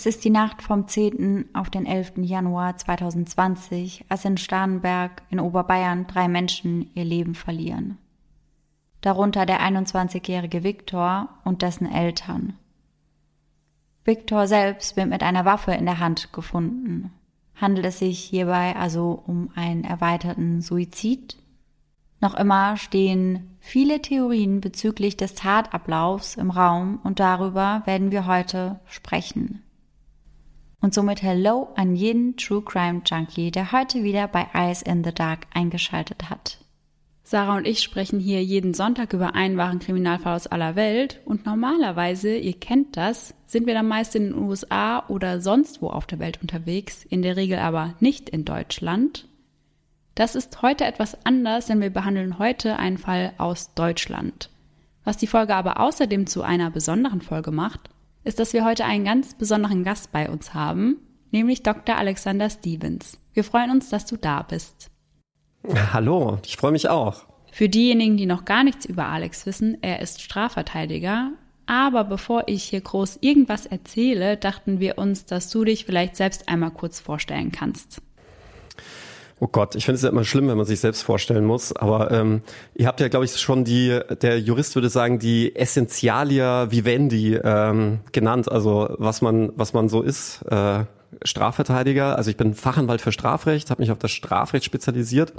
Es ist die Nacht vom 10. auf den 11. Januar 2020, als in Starnberg in Oberbayern drei Menschen ihr Leben verlieren. Darunter der 21-jährige Viktor und dessen Eltern. Viktor selbst wird mit einer Waffe in der Hand gefunden. Handelt es sich hierbei also um einen erweiterten Suizid? Noch immer stehen viele Theorien bezüglich des Tatablaufs im Raum und darüber werden wir heute sprechen. Und somit Hello an jeden True Crime Junkie, der heute wieder bei Eyes in the Dark eingeschaltet hat. Sarah und ich sprechen hier jeden Sonntag über einen wahren Kriminalfall aus aller Welt und normalerweise, ihr kennt das, sind wir dann meist in den USA oder sonst wo auf der Welt unterwegs, in der Regel aber nicht in Deutschland. Das ist heute etwas anders, denn wir behandeln heute einen Fall aus Deutschland. Was die Folge aber außerdem zu einer besonderen Folge macht, ist, dass wir heute einen ganz besonderen Gast bei uns haben, nämlich Dr. Alexander Stevens. Wir freuen uns, dass du da bist. Hallo, ich freue mich auch. Für diejenigen, die noch gar nichts über Alex wissen, er ist Strafverteidiger. Aber bevor ich hier groß irgendwas erzähle, dachten wir uns, dass du dich vielleicht selbst einmal kurz vorstellen kannst. Oh Gott, ich finde es immer schlimm, wenn man sich selbst vorstellen muss. Aber ähm, ihr habt ja, glaube ich, schon die, der Jurist würde sagen, die Essentialia Vivendi ähm, genannt. Also was man, was man so ist. Äh, Strafverteidiger. Also ich bin Fachanwalt für Strafrecht, habe mich auf das Strafrecht spezialisiert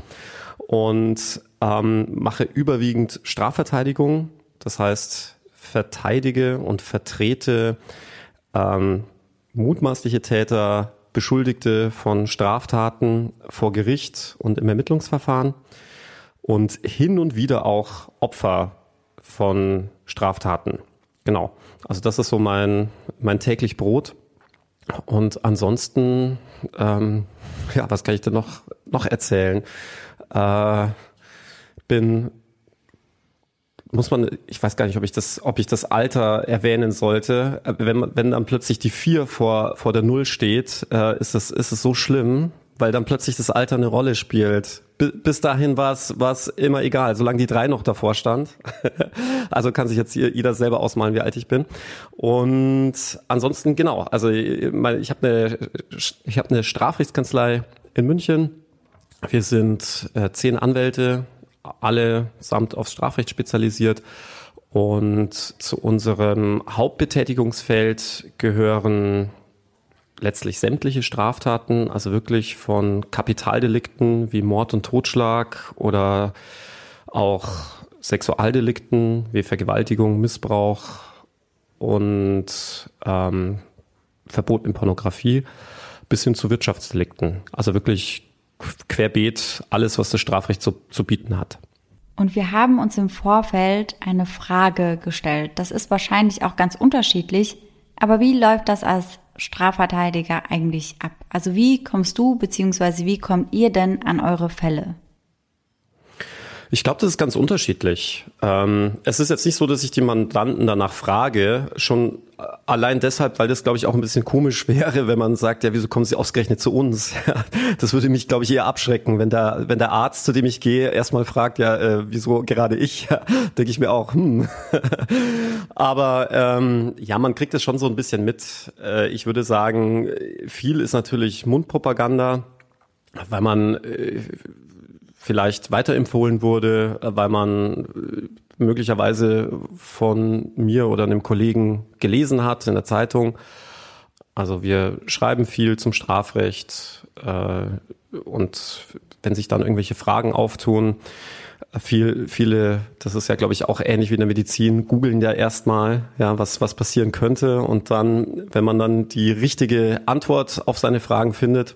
und ähm, mache überwiegend Strafverteidigung. Das heißt, verteidige und vertrete ähm, mutmaßliche Täter Beschuldigte von Straftaten vor Gericht und im Ermittlungsverfahren und hin und wieder auch Opfer von Straftaten. Genau. Also das ist so mein, mein täglich Brot. Und ansonsten, ähm, ja, was kann ich denn noch, noch erzählen? Äh, bin muss man, ich weiß gar nicht, ob ich das, ob ich das Alter erwähnen sollte. Wenn, wenn dann plötzlich die vier vor, vor der Null steht, äh, ist es, ist es so schlimm, weil dann plötzlich das Alter eine Rolle spielt. bis dahin war es, war es immer egal, solange die drei noch davor stand. also kann sich jetzt jeder selber ausmalen, wie alt ich bin. Und ansonsten, genau, also ich habe eine, ich habe eine Strafrechtskanzlei in München. Wir sind äh, zehn Anwälte, alle samt aufs Strafrecht spezialisiert. Und zu unserem Hauptbetätigungsfeld gehören letztlich sämtliche Straftaten, also wirklich von Kapitaldelikten wie Mord und Totschlag oder auch Sexualdelikten wie Vergewaltigung, Missbrauch und ähm, verbotene Pornografie bis hin zu Wirtschaftsdelikten. Also wirklich querbeet alles, was das Strafrecht zu, zu bieten hat. Und wir haben uns im Vorfeld eine Frage gestellt. Das ist wahrscheinlich auch ganz unterschiedlich. Aber wie läuft das als Strafverteidiger eigentlich ab? Also wie kommst du bzw. wie kommt ihr denn an eure Fälle? Ich glaube, das ist ganz unterschiedlich. Ähm, es ist jetzt nicht so, dass ich die Mandanten danach frage, schon allein deshalb, weil das, glaube ich, auch ein bisschen komisch wäre, wenn man sagt, ja, wieso kommen Sie ausgerechnet zu uns? das würde mich, glaube ich, eher abschrecken, wenn der, wenn der Arzt, zu dem ich gehe, erstmal fragt, ja, äh, wieso gerade ich? Denke ich mir auch, hm. Aber ähm, ja, man kriegt es schon so ein bisschen mit. Äh, ich würde sagen, viel ist natürlich Mundpropaganda weil man äh, vielleicht weiterempfohlen wurde, weil man äh, möglicherweise von mir oder einem Kollegen gelesen hat in der Zeitung. Also wir schreiben viel zum Strafrecht äh, und wenn sich dann irgendwelche Fragen auftun, viel, viele, das ist ja, glaube ich, auch ähnlich wie in der Medizin, googeln ja erstmal, ja, was, was passieren könnte. Und dann, wenn man dann die richtige Antwort auf seine Fragen findet,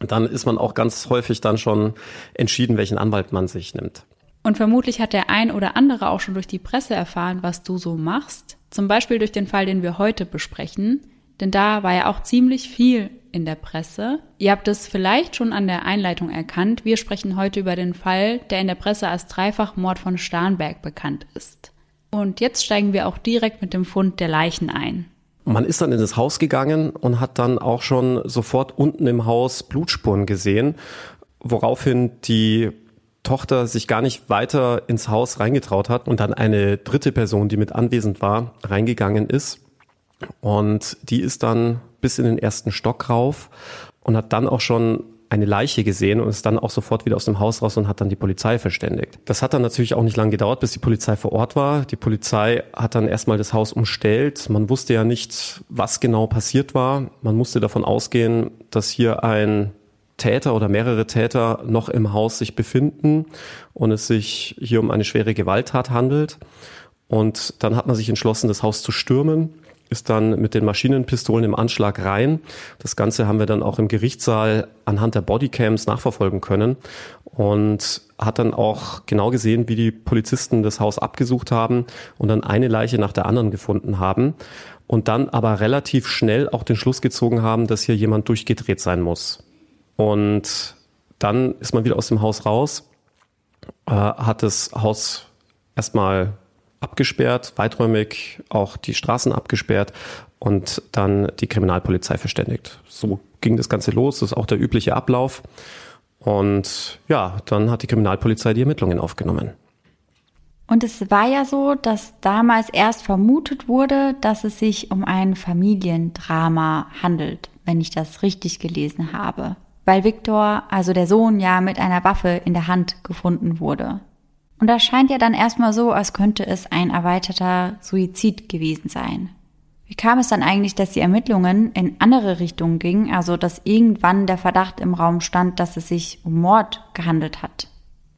dann ist man auch ganz häufig dann schon entschieden, welchen Anwalt man sich nimmt. Und vermutlich hat der ein oder andere auch schon durch die Presse erfahren, was du so machst. Zum Beispiel durch den Fall, den wir heute besprechen. Denn da war ja auch ziemlich viel in der Presse. Ihr habt es vielleicht schon an der Einleitung erkannt. Wir sprechen heute über den Fall, der in der Presse als Dreifachmord von Starnberg bekannt ist. Und jetzt steigen wir auch direkt mit dem Fund der Leichen ein. Man ist dann in das Haus gegangen und hat dann auch schon sofort unten im Haus Blutspuren gesehen, woraufhin die Tochter sich gar nicht weiter ins Haus reingetraut hat und dann eine dritte Person, die mit anwesend war, reingegangen ist Und die ist dann bis in den ersten Stock rauf und hat dann auch schon eine Leiche gesehen und ist dann auch sofort wieder aus dem Haus raus und hat dann die Polizei verständigt. Das hat dann natürlich auch nicht lange gedauert, bis die Polizei vor Ort war. Die Polizei hat dann erstmal das Haus umstellt. Man wusste ja nicht, was genau passiert war. Man musste davon ausgehen, dass hier ein Täter oder mehrere Täter noch im Haus sich befinden und es sich hier um eine schwere Gewalttat handelt. Und dann hat man sich entschlossen, das Haus zu stürmen ist dann mit den Maschinenpistolen im Anschlag rein. Das Ganze haben wir dann auch im Gerichtssaal anhand der Bodycams nachverfolgen können und hat dann auch genau gesehen, wie die Polizisten das Haus abgesucht haben und dann eine Leiche nach der anderen gefunden haben und dann aber relativ schnell auch den Schluss gezogen haben, dass hier jemand durchgedreht sein muss. Und dann ist man wieder aus dem Haus raus, äh, hat das Haus erstmal abgesperrt, weiträumig auch die Straßen abgesperrt und dann die Kriminalpolizei verständigt. So ging das Ganze los, das ist auch der übliche Ablauf. Und ja, dann hat die Kriminalpolizei die Ermittlungen aufgenommen. Und es war ja so, dass damals erst vermutet wurde, dass es sich um ein Familiendrama handelt, wenn ich das richtig gelesen habe. Weil Viktor, also der Sohn, ja mit einer Waffe in der Hand gefunden wurde. Und das scheint ja dann erstmal so, als könnte es ein erweiterter Suizid gewesen sein. Wie kam es dann eigentlich, dass die Ermittlungen in andere Richtungen gingen, also dass irgendwann der Verdacht im Raum stand, dass es sich um Mord gehandelt hat?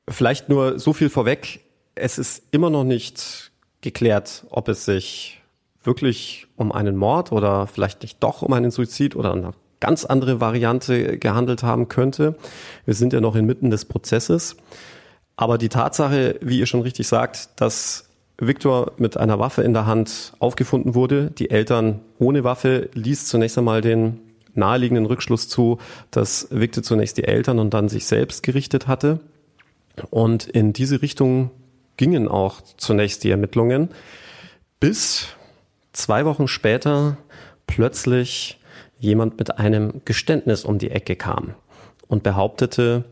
Vielleicht nur so viel vorweg. Es ist immer noch nicht geklärt, ob es sich wirklich um einen Mord oder vielleicht nicht doch um einen Suizid oder eine ganz andere Variante gehandelt haben könnte. Wir sind ja noch inmitten des Prozesses. Aber die Tatsache, wie ihr schon richtig sagt, dass Viktor mit einer Waffe in der Hand aufgefunden wurde, die Eltern ohne Waffe, ließ zunächst einmal den naheliegenden Rückschluss zu, dass Viktor zunächst die Eltern und dann sich selbst gerichtet hatte. Und in diese Richtung gingen auch zunächst die Ermittlungen, bis zwei Wochen später plötzlich jemand mit einem Geständnis um die Ecke kam und behauptete,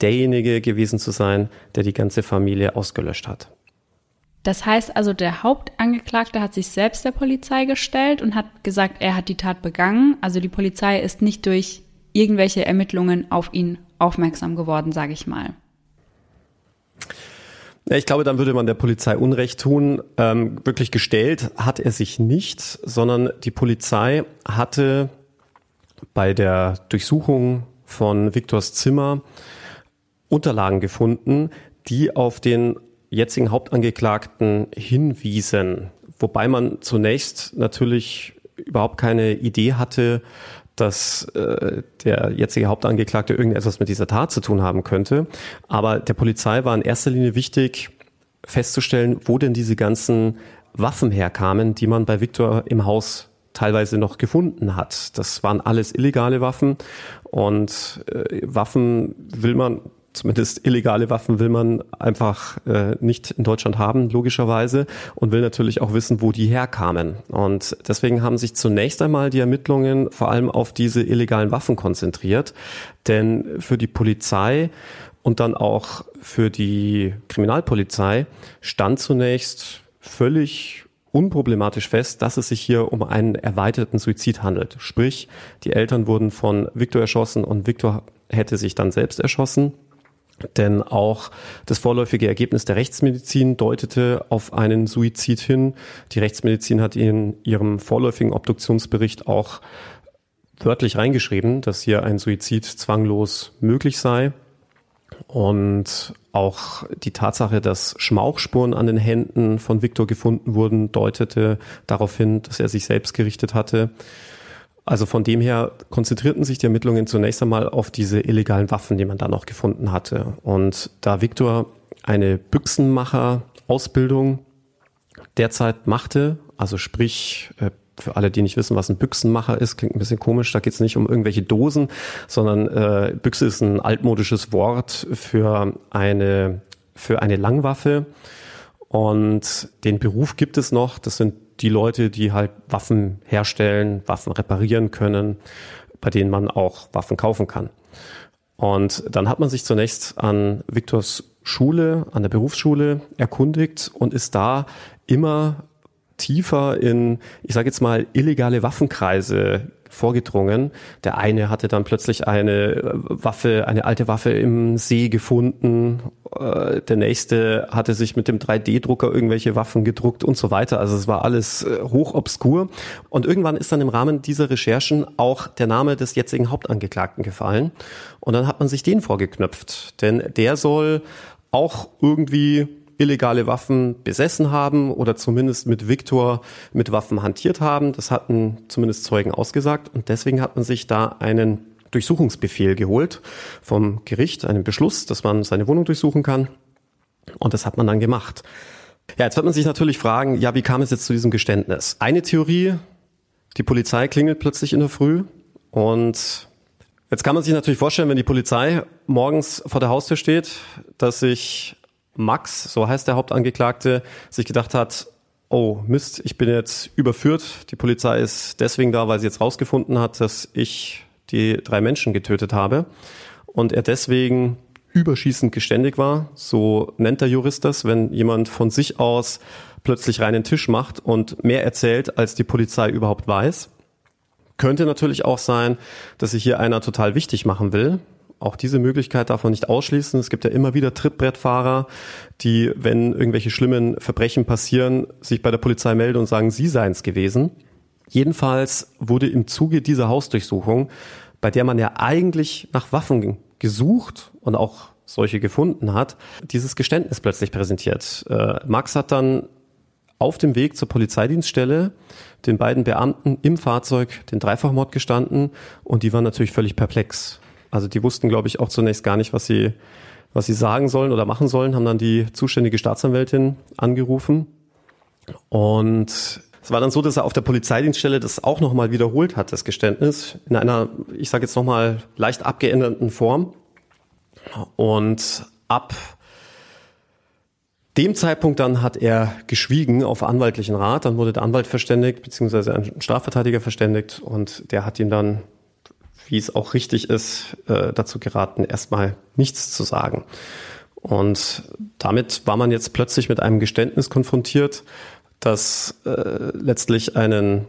derjenige gewesen zu sein, der die ganze Familie ausgelöscht hat. Das heißt also, der Hauptangeklagte hat sich selbst der Polizei gestellt und hat gesagt, er hat die Tat begangen. Also die Polizei ist nicht durch irgendwelche Ermittlungen auf ihn aufmerksam geworden, sage ich mal. Ich glaube, dann würde man der Polizei Unrecht tun. Ähm, wirklich gestellt hat er sich nicht, sondern die Polizei hatte bei der Durchsuchung von Viktors Zimmer Unterlagen gefunden, die auf den jetzigen Hauptangeklagten hinwiesen. Wobei man zunächst natürlich überhaupt keine Idee hatte, dass äh, der jetzige Hauptangeklagte irgendetwas mit dieser Tat zu tun haben könnte. Aber der Polizei war in erster Linie wichtig, festzustellen, wo denn diese ganzen Waffen herkamen, die man bei Viktor im Haus teilweise noch gefunden hat. Das waren alles illegale Waffen und äh, Waffen will man zumindest illegale Waffen will man einfach äh, nicht in Deutschland haben, logischerweise, und will natürlich auch wissen, wo die herkamen. Und deswegen haben sich zunächst einmal die Ermittlungen vor allem auf diese illegalen Waffen konzentriert. Denn für die Polizei und dann auch für die Kriminalpolizei stand zunächst völlig unproblematisch fest, dass es sich hier um einen erweiterten Suizid handelt. Sprich, die Eltern wurden von Viktor erschossen und Viktor hätte sich dann selbst erschossen. Denn auch das vorläufige Ergebnis der Rechtsmedizin deutete auf einen Suizid hin. Die Rechtsmedizin hat in ihrem vorläufigen Obduktionsbericht auch wörtlich reingeschrieben, dass hier ein Suizid zwanglos möglich sei. Und auch die Tatsache, dass Schmauchspuren an den Händen von Viktor gefunden wurden, deutete darauf hin, dass er sich selbst gerichtet hatte. Also von dem her konzentrierten sich die Ermittlungen zunächst einmal auf diese illegalen Waffen, die man da noch gefunden hatte. Und da Viktor eine Büchsenmacher-Ausbildung derzeit machte, also sprich äh, für alle, die nicht wissen, was ein Büchsenmacher ist, klingt ein bisschen komisch. Da geht es nicht um irgendwelche Dosen, sondern äh, Büchse ist ein altmodisches Wort für eine für eine Langwaffe. Und den Beruf gibt es noch. Das sind die Leute, die halt Waffen herstellen, Waffen reparieren können, bei denen man auch Waffen kaufen kann. Und dann hat man sich zunächst an Viktors Schule, an der Berufsschule erkundigt und ist da immer tiefer in, ich sage jetzt mal, illegale Waffenkreise vorgedrungen. Der eine hatte dann plötzlich eine äh, Waffe, eine alte Waffe im See gefunden. Äh, der nächste hatte sich mit dem 3D-Drucker irgendwelche Waffen gedruckt und so weiter. Also es war alles äh, hoch obskur. Und irgendwann ist dann im Rahmen dieser Recherchen auch der Name des jetzigen Hauptangeklagten gefallen. Und dann hat man sich den vorgeknöpft. Denn der soll auch irgendwie illegale Waffen besessen haben oder zumindest mit Viktor mit Waffen hantiert haben. Das hatten zumindest Zeugen ausgesagt und deswegen hat man sich da einen Durchsuchungsbefehl geholt vom Gericht, einen Beschluss, dass man seine Wohnung durchsuchen kann. Und das hat man dann gemacht. Ja, jetzt wird man sich natürlich fragen, ja, wie kam es jetzt zu diesem Geständnis? Eine Theorie, die Polizei klingelt plötzlich in der Früh und jetzt kann man sich natürlich vorstellen, wenn die Polizei morgens vor der Haustür steht, dass sich Max, so heißt der Hauptangeklagte, sich gedacht hat, oh Mist, ich bin jetzt überführt. Die Polizei ist deswegen da, weil sie jetzt rausgefunden hat, dass ich die drei Menschen getötet habe. Und er deswegen überschießend geständig war. So nennt der Jurist das, wenn jemand von sich aus plötzlich reinen Tisch macht und mehr erzählt, als die Polizei überhaupt weiß. Könnte natürlich auch sein, dass sich hier einer total wichtig machen will, auch diese Möglichkeit darf man nicht ausschließen. Es gibt ja immer wieder Trittbrettfahrer, die, wenn irgendwelche schlimmen Verbrechen passieren, sich bei der Polizei melden und sagen, sie seien es gewesen. Jedenfalls wurde im Zuge dieser Hausdurchsuchung, bei der man ja eigentlich nach Waffen gesucht und auch solche gefunden hat, dieses Geständnis plötzlich präsentiert. Äh, Max hat dann auf dem Weg zur Polizeidienststelle den beiden Beamten im Fahrzeug den Dreifachmord gestanden und die waren natürlich völlig perplex. Also die wussten, glaube ich, auch zunächst gar nicht, was sie, was sie sagen sollen oder machen sollen, haben dann die zuständige Staatsanwältin angerufen. Und es war dann so, dass er auf der Polizeidienststelle das auch nochmal wiederholt hat, das Geständnis, in einer, ich sage jetzt nochmal, leicht abgeänderten Form. Und ab dem Zeitpunkt dann hat er geschwiegen auf anwaltlichen Rat. Dann wurde der Anwalt verständigt, beziehungsweise ein Strafverteidiger verständigt und der hat ihm dann wie es auch richtig ist, äh, dazu geraten, erstmal nichts zu sagen. Und damit war man jetzt plötzlich mit einem Geständnis konfrontiert, das äh, letztlich einen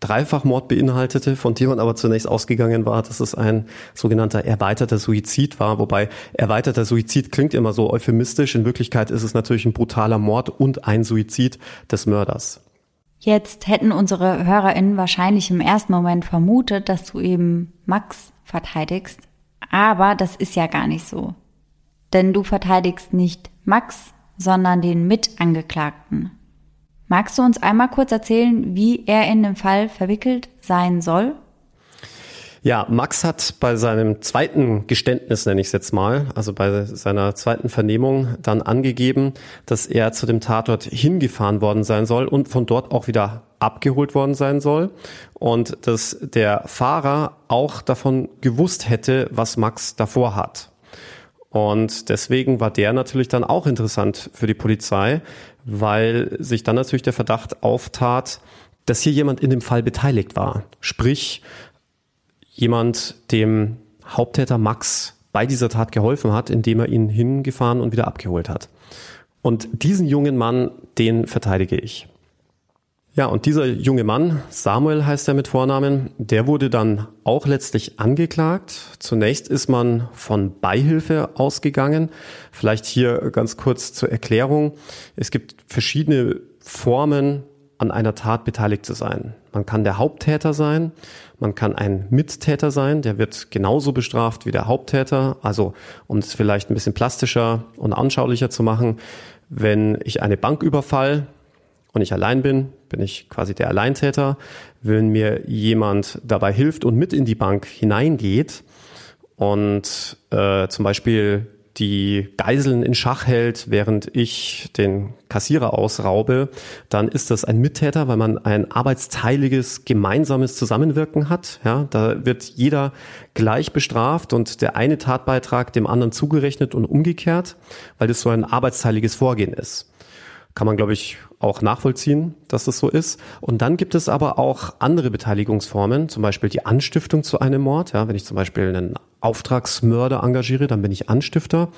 Dreifachmord beinhaltete, von dem man aber zunächst ausgegangen war, dass es ein sogenannter erweiterter Suizid war. Wobei erweiterter Suizid klingt immer so euphemistisch. In Wirklichkeit ist es natürlich ein brutaler Mord und ein Suizid des Mörders. Jetzt hätten unsere HörerInnen wahrscheinlich im ersten Moment vermutet, dass du eben Max verteidigst. Aber das ist ja gar nicht so. Denn du verteidigst nicht Max, sondern den Mitangeklagten. Magst du uns einmal kurz erzählen, wie er in den Fall verwickelt sein soll? Ja, Max hat bei seinem zweiten Geständnis, nenne ich es jetzt mal, also bei seiner zweiten Vernehmung dann angegeben, dass er zu dem Tatort hingefahren worden sein soll und von dort auch wieder abgeholt worden sein soll und dass der Fahrer auch davon gewusst hätte, was Max davor hat. Und deswegen war der natürlich dann auch interessant für die Polizei, weil sich dann natürlich der Verdacht auftat, dass hier jemand in dem Fall beteiligt war. Sprich, jemand dem Haupttäter Max bei dieser Tat geholfen hat, indem er ihn hingefahren und wieder abgeholt hat. Und diesen jungen Mann, den verteidige ich. Ja, und dieser junge Mann, Samuel heißt er mit Vornamen, der wurde dann auch letztlich angeklagt. Zunächst ist man von Beihilfe ausgegangen. Vielleicht hier ganz kurz zur Erklärung. Es gibt verschiedene Formen, an einer Tat beteiligt zu sein. Man kann der Haupttäter sein, man kann ein Mittäter sein, der wird genauso bestraft wie der Haupttäter. Also um es vielleicht ein bisschen plastischer und anschaulicher zu machen, wenn ich eine Bank überfall und ich allein bin, bin ich quasi der Alleintäter. Wenn mir jemand dabei hilft und mit in die Bank hineingeht und äh, zum Beispiel die Geiseln in Schach hält, während ich den Kassierer ausraube, dann ist das ein Mittäter, weil man ein arbeitsteiliges, gemeinsames Zusammenwirken hat. Ja, da wird jeder gleich bestraft und der eine Tatbeitrag dem anderen zugerechnet und umgekehrt, weil das so ein arbeitsteiliges Vorgehen ist. Kann man, glaube ich, auch nachvollziehen, dass das so ist. Und dann gibt es aber auch andere Beteiligungsformen, zum Beispiel die Anstiftung zu einem Mord. Ja, wenn ich zum Beispiel einen Auftragsmörder engagiere, dann bin ich Anstifter.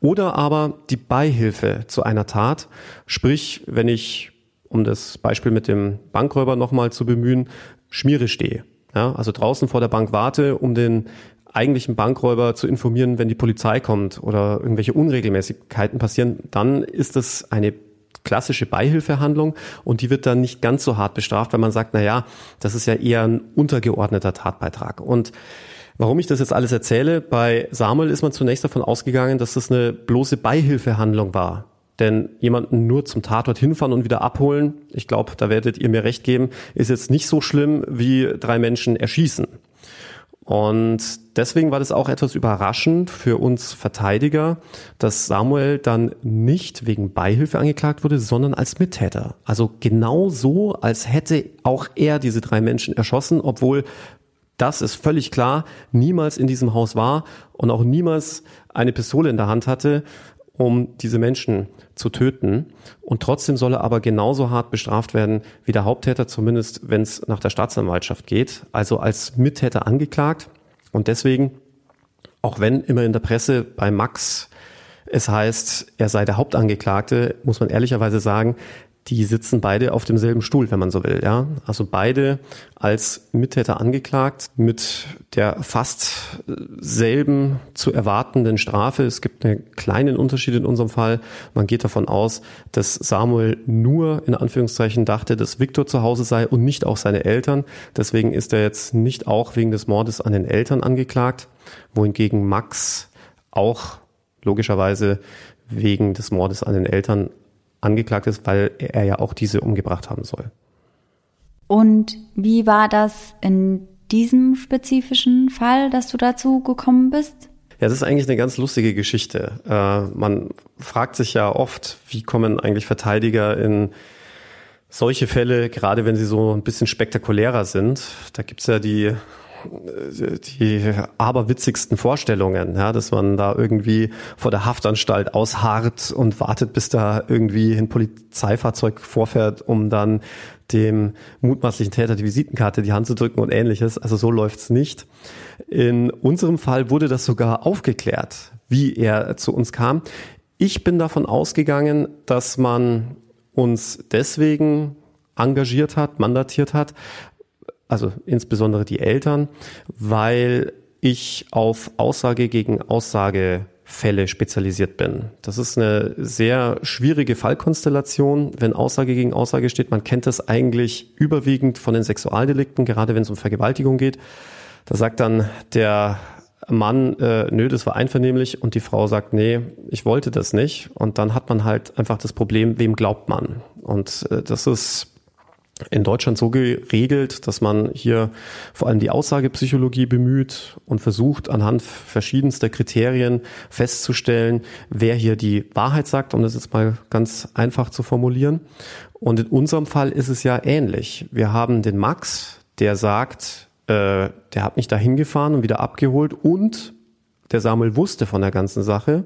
Oder aber die Beihilfe zu einer Tat. Sprich, wenn ich um das Beispiel mit dem Bankräuber nochmal zu bemühen, Schmiere stehe. Ja, also draußen vor der Bank warte, um den eigentlichen Bankräuber zu informieren, wenn die Polizei kommt oder irgendwelche Unregelmäßigkeiten passieren, dann ist das eine klassische Beihilfehandlung und die wird dann nicht ganz so hart bestraft, weil man sagt, na ja, das ist ja eher ein untergeordneter Tatbeitrag. Und Warum ich das jetzt alles erzähle, bei Samuel ist man zunächst davon ausgegangen, dass das eine bloße Beihilfehandlung war. Denn jemanden nur zum Tatort hinfahren und wieder abholen, ich glaube, da werdet ihr mir recht geben, ist jetzt nicht so schlimm wie drei Menschen erschießen. Und deswegen war das auch etwas überraschend für uns Verteidiger, dass Samuel dann nicht wegen Beihilfe angeklagt wurde, sondern als Mittäter. Also genau so, als hätte auch er diese drei Menschen erschossen, obwohl das ist völlig klar, niemals in diesem Haus war und auch niemals eine Pistole in der Hand hatte, um diese Menschen zu töten. Und trotzdem soll er aber genauso hart bestraft werden wie der Haupttäter, zumindest wenn es nach der Staatsanwaltschaft geht, also als Mittäter angeklagt. Und deswegen, auch wenn immer in der Presse bei Max es heißt, er sei der Hauptangeklagte, muss man ehrlicherweise sagen, die sitzen beide auf demselben Stuhl, wenn man so will, ja. Also beide als Mittäter angeklagt mit der fast selben zu erwartenden Strafe. Es gibt einen kleinen Unterschied in unserem Fall. Man geht davon aus, dass Samuel nur in Anführungszeichen dachte, dass Viktor zu Hause sei und nicht auch seine Eltern. Deswegen ist er jetzt nicht auch wegen des Mordes an den Eltern angeklagt, wohingegen Max auch logischerweise wegen des Mordes an den Eltern angeklagt ist, weil er ja auch diese umgebracht haben soll. Und wie war das in diesem spezifischen Fall, dass du dazu gekommen bist? Ja, das ist eigentlich eine ganz lustige Geschichte. Äh, man fragt sich ja oft, wie kommen eigentlich Verteidiger in solche Fälle, gerade wenn sie so ein bisschen spektakulärer sind. Da gibt's ja die die aberwitzigsten Vorstellungen, ja, dass man da irgendwie vor der Haftanstalt ausharrt und wartet, bis da irgendwie ein Polizeifahrzeug vorfährt, um dann dem mutmaßlichen Täter die Visitenkarte die Hand zu drücken und ähnliches. Also so läuft's nicht. In unserem Fall wurde das sogar aufgeklärt, wie er zu uns kam. Ich bin davon ausgegangen, dass man uns deswegen engagiert hat, mandatiert hat, also insbesondere die Eltern, weil ich auf Aussage gegen Aussage Fälle spezialisiert bin. Das ist eine sehr schwierige Fallkonstellation, wenn Aussage gegen Aussage steht. Man kennt das eigentlich überwiegend von den Sexualdelikten, gerade wenn es um Vergewaltigung geht. Da sagt dann der Mann, äh, nö, das war einvernehmlich und die Frau sagt, nee, ich wollte das nicht. Und dann hat man halt einfach das Problem, wem glaubt man? Und äh, das ist in Deutschland so geregelt, dass man hier vor allem die Aussagepsychologie bemüht und versucht, anhand verschiedenster Kriterien festzustellen, wer hier die Wahrheit sagt, um das jetzt mal ganz einfach zu formulieren. Und in unserem Fall ist es ja ähnlich. Wir haben den Max, der sagt, äh, der hat mich da hingefahren und wieder abgeholt und der Samuel wusste von der ganzen Sache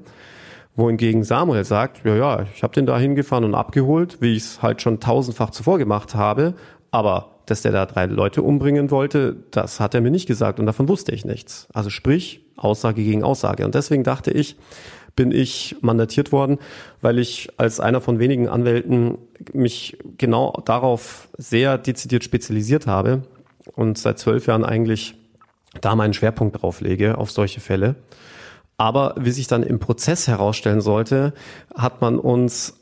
wohingegen Samuel sagt, ja, ja, ich habe den da hingefahren und abgeholt, wie ich es halt schon tausendfach zuvor gemacht habe, aber dass der da drei Leute umbringen wollte, das hat er mir nicht gesagt und davon wusste ich nichts. Also sprich, Aussage gegen Aussage. Und deswegen dachte ich, bin ich mandatiert worden, weil ich als einer von wenigen Anwälten mich genau darauf sehr dezidiert spezialisiert habe und seit zwölf Jahren eigentlich da meinen Schwerpunkt drauf lege, auf solche Fälle. Aber wie sich dann im Prozess herausstellen sollte, hat man uns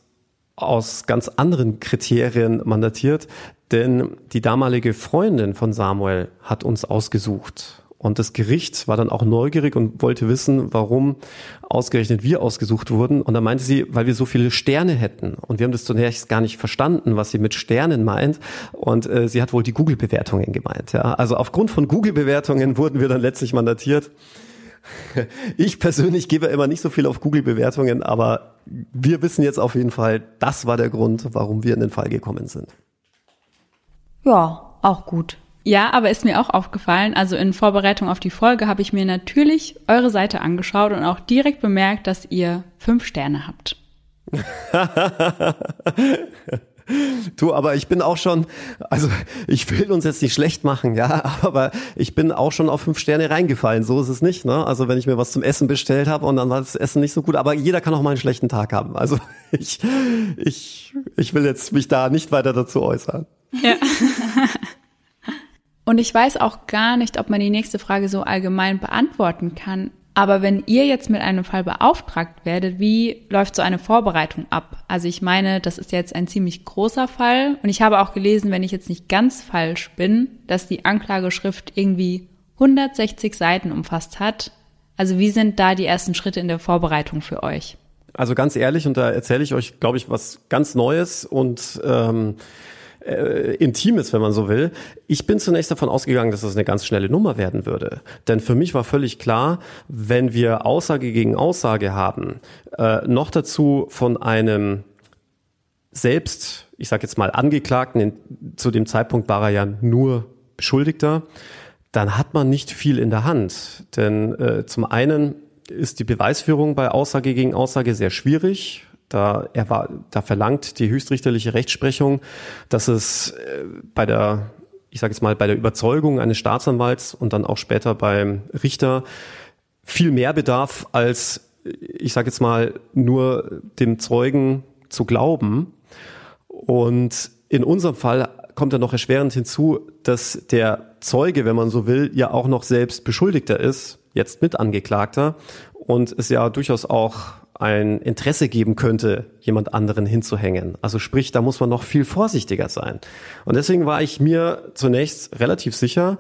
aus ganz anderen Kriterien mandatiert, denn die damalige Freundin von Samuel hat uns ausgesucht. Und das Gericht war dann auch neugierig und wollte wissen, warum ausgerechnet wir ausgesucht wurden. Und da meinte sie, weil wir so viele Sterne hätten. Und wir haben das zunächst gar nicht verstanden, was sie mit Sternen meint. Und äh, sie hat wohl die Google-Bewertungen gemeint. Ja. Also aufgrund von Google-Bewertungen wurden wir dann letztlich mandatiert. Ich persönlich gebe immer nicht so viel auf Google-Bewertungen, aber wir wissen jetzt auf jeden Fall, das war der Grund, warum wir in den Fall gekommen sind. Ja, auch gut. Ja, aber ist mir auch aufgefallen, also in Vorbereitung auf die Folge habe ich mir natürlich eure Seite angeschaut und auch direkt bemerkt, dass ihr fünf Sterne habt. Du, aber ich bin auch schon, also ich will uns jetzt nicht schlecht machen, ja, aber ich bin auch schon auf fünf Sterne reingefallen. So ist es nicht, ne? Also wenn ich mir was zum Essen bestellt habe und dann war das Essen nicht so gut, aber jeder kann auch mal einen schlechten Tag haben. Also ich, ich, ich will jetzt mich da nicht weiter dazu äußern. Ja. Und ich weiß auch gar nicht, ob man die nächste Frage so allgemein beantworten kann. Aber wenn ihr jetzt mit einem Fall beauftragt werdet, wie läuft so eine Vorbereitung ab? Also ich meine, das ist jetzt ein ziemlich großer Fall. Und ich habe auch gelesen, wenn ich jetzt nicht ganz falsch bin, dass die Anklageschrift irgendwie 160 Seiten umfasst hat. Also wie sind da die ersten Schritte in der Vorbereitung für euch? Also ganz ehrlich, und da erzähle ich euch, glaube ich, was ganz Neues und ähm, äh, Intimes, wenn man so will. Ich bin zunächst davon ausgegangen, dass das eine ganz schnelle Nummer werden würde. Denn für mich war völlig klar, wenn wir Aussage gegen Aussage haben, äh, noch dazu von einem selbst, ich sage jetzt mal Angeklagten, in, zu dem Zeitpunkt war er ja nur Beschuldigter, dann hat man nicht viel in der Hand. Denn äh, zum einen ist die Beweisführung bei Aussage gegen Aussage sehr schwierig. Da, er war, da verlangt die höchstrichterliche Rechtsprechung, dass es äh, bei der, ich sage jetzt mal, bei der Überzeugung eines Staatsanwalts und dann auch später beim Richter viel mehr bedarf, als ich sage jetzt mal, nur dem Zeugen zu glauben. Und in unserem Fall kommt dann noch erschwerend hinzu, dass der Zeuge, wenn man so will, ja auch noch selbst Beschuldigter ist, jetzt Mitangeklagter und es ja durchaus auch ein Interesse geben könnte, jemand anderen hinzuhängen. Also sprich, da muss man noch viel vorsichtiger sein. Und deswegen war ich mir zunächst relativ sicher,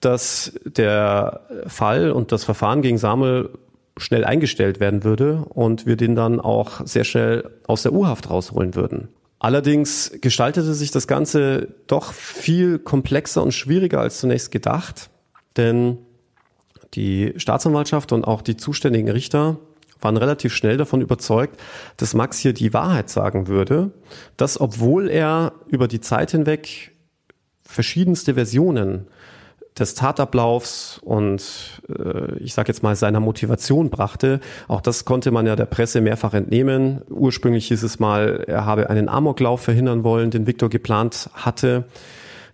dass der Fall und das Verfahren gegen Samuel schnell eingestellt werden würde und wir den dann auch sehr schnell aus der U-Haft rausholen würden. Allerdings gestaltete sich das Ganze doch viel komplexer und schwieriger als zunächst gedacht, denn die Staatsanwaltschaft und auch die zuständigen Richter waren relativ schnell davon überzeugt, dass Max hier die Wahrheit sagen würde, dass obwohl er über die Zeit hinweg verschiedenste Versionen des Tatablaufs und äh, ich sage jetzt mal seiner Motivation brachte. Auch das konnte man ja der Presse mehrfach entnehmen. Ursprünglich hieß es mal, er habe einen Amoklauf verhindern wollen, den Viktor geplant hatte.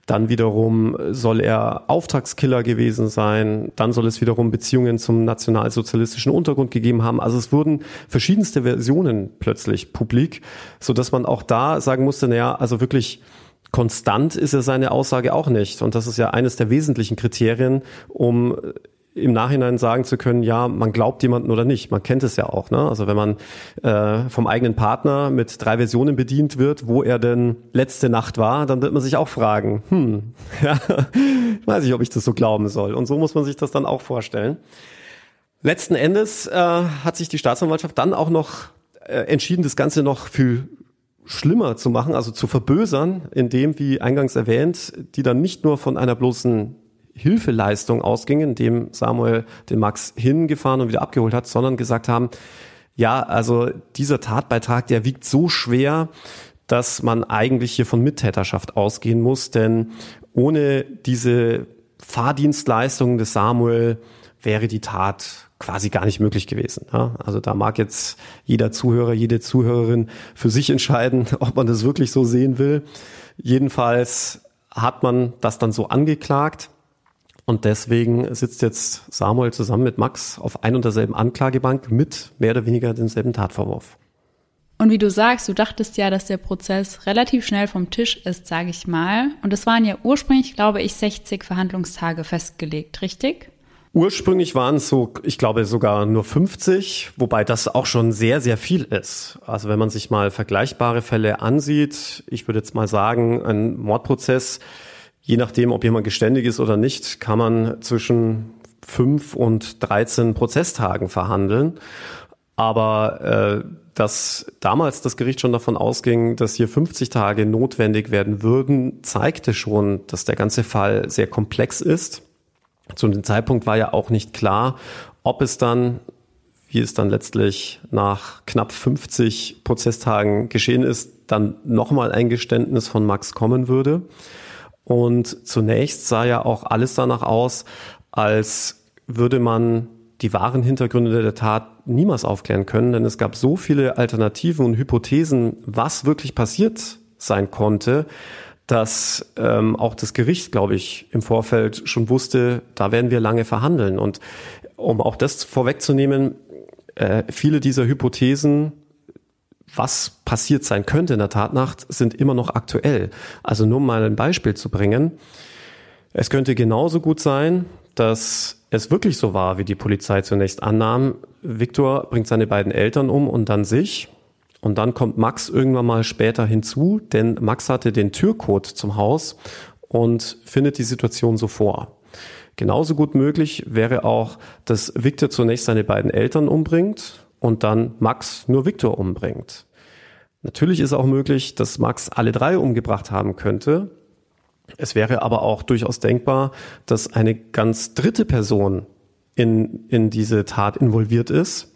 Dann wiederum soll er Auftragskiller gewesen sein. Dann soll es wiederum Beziehungen zum nationalsozialistischen Untergrund gegeben haben. Also es wurden verschiedenste Versionen plötzlich publik, so dass man auch da sagen musste, naja, also wirklich konstant ist er seine Aussage auch nicht. Und das ist ja eines der wesentlichen Kriterien, um im Nachhinein sagen zu können, ja, man glaubt jemanden oder nicht. Man kennt es ja auch. Ne? Also wenn man äh, vom eigenen Partner mit drei Versionen bedient wird, wo er denn letzte Nacht war, dann wird man sich auch fragen, hm, ja, weiß ich, ob ich das so glauben soll. Und so muss man sich das dann auch vorstellen. Letzten Endes äh, hat sich die Staatsanwaltschaft dann auch noch äh, entschieden, das Ganze noch viel schlimmer zu machen, also zu verbösern, indem, wie eingangs erwähnt, die dann nicht nur von einer bloßen Hilfeleistung ausgingen, indem Samuel den Max hingefahren und wieder abgeholt hat, sondern gesagt haben, ja, also dieser Tatbeitrag, der wiegt so schwer, dass man eigentlich hier von Mittäterschaft ausgehen muss, denn ohne diese Fahrdienstleistungen des Samuel wäre die Tat quasi gar nicht möglich gewesen. Also da mag jetzt jeder Zuhörer, jede Zuhörerin für sich entscheiden, ob man das wirklich so sehen will. Jedenfalls hat man das dann so angeklagt und deswegen sitzt jetzt Samuel zusammen mit Max auf ein und derselben Anklagebank mit mehr oder weniger denselben Tatvorwurf. Und wie du sagst, du dachtest ja, dass der Prozess relativ schnell vom Tisch ist, sage ich mal. Und es waren ja ursprünglich, glaube ich, 60 Verhandlungstage festgelegt, richtig? Ursprünglich waren es so, ich glaube sogar nur 50, wobei das auch schon sehr, sehr viel ist. Also wenn man sich mal vergleichbare Fälle ansieht, ich würde jetzt mal sagen, ein Mordprozess Je nachdem, ob jemand geständig ist oder nicht, kann man zwischen fünf und 13 Prozesstagen verhandeln. Aber äh, dass damals das Gericht schon davon ausging, dass hier 50 Tage notwendig werden würden, zeigte schon, dass der ganze Fall sehr komplex ist. Zu dem Zeitpunkt war ja auch nicht klar, ob es dann, wie es dann letztlich nach knapp 50 Prozesstagen geschehen ist, dann nochmal ein Geständnis von Max kommen würde. Und zunächst sah ja auch alles danach aus, als würde man die wahren Hintergründe der Tat niemals aufklären können, denn es gab so viele Alternativen und Hypothesen, was wirklich passiert sein konnte, dass ähm, auch das Gericht, glaube ich, im Vorfeld schon wusste, da werden wir lange verhandeln. Und um auch das vorwegzunehmen, äh, viele dieser Hypothesen, was passiert sein könnte in der Tatnacht, sind immer noch aktuell. Also nur mal ein Beispiel zu bringen. Es könnte genauso gut sein, dass es wirklich so war, wie die Polizei zunächst annahm. Viktor bringt seine beiden Eltern um und dann sich. Und dann kommt Max irgendwann mal später hinzu, denn Max hatte den Türcode zum Haus und findet die Situation so vor. Genauso gut möglich wäre auch, dass Viktor zunächst seine beiden Eltern umbringt und dann Max nur Viktor umbringt. Natürlich ist auch möglich, dass Max alle drei umgebracht haben könnte. Es wäre aber auch durchaus denkbar, dass eine ganz dritte Person in, in diese Tat involviert ist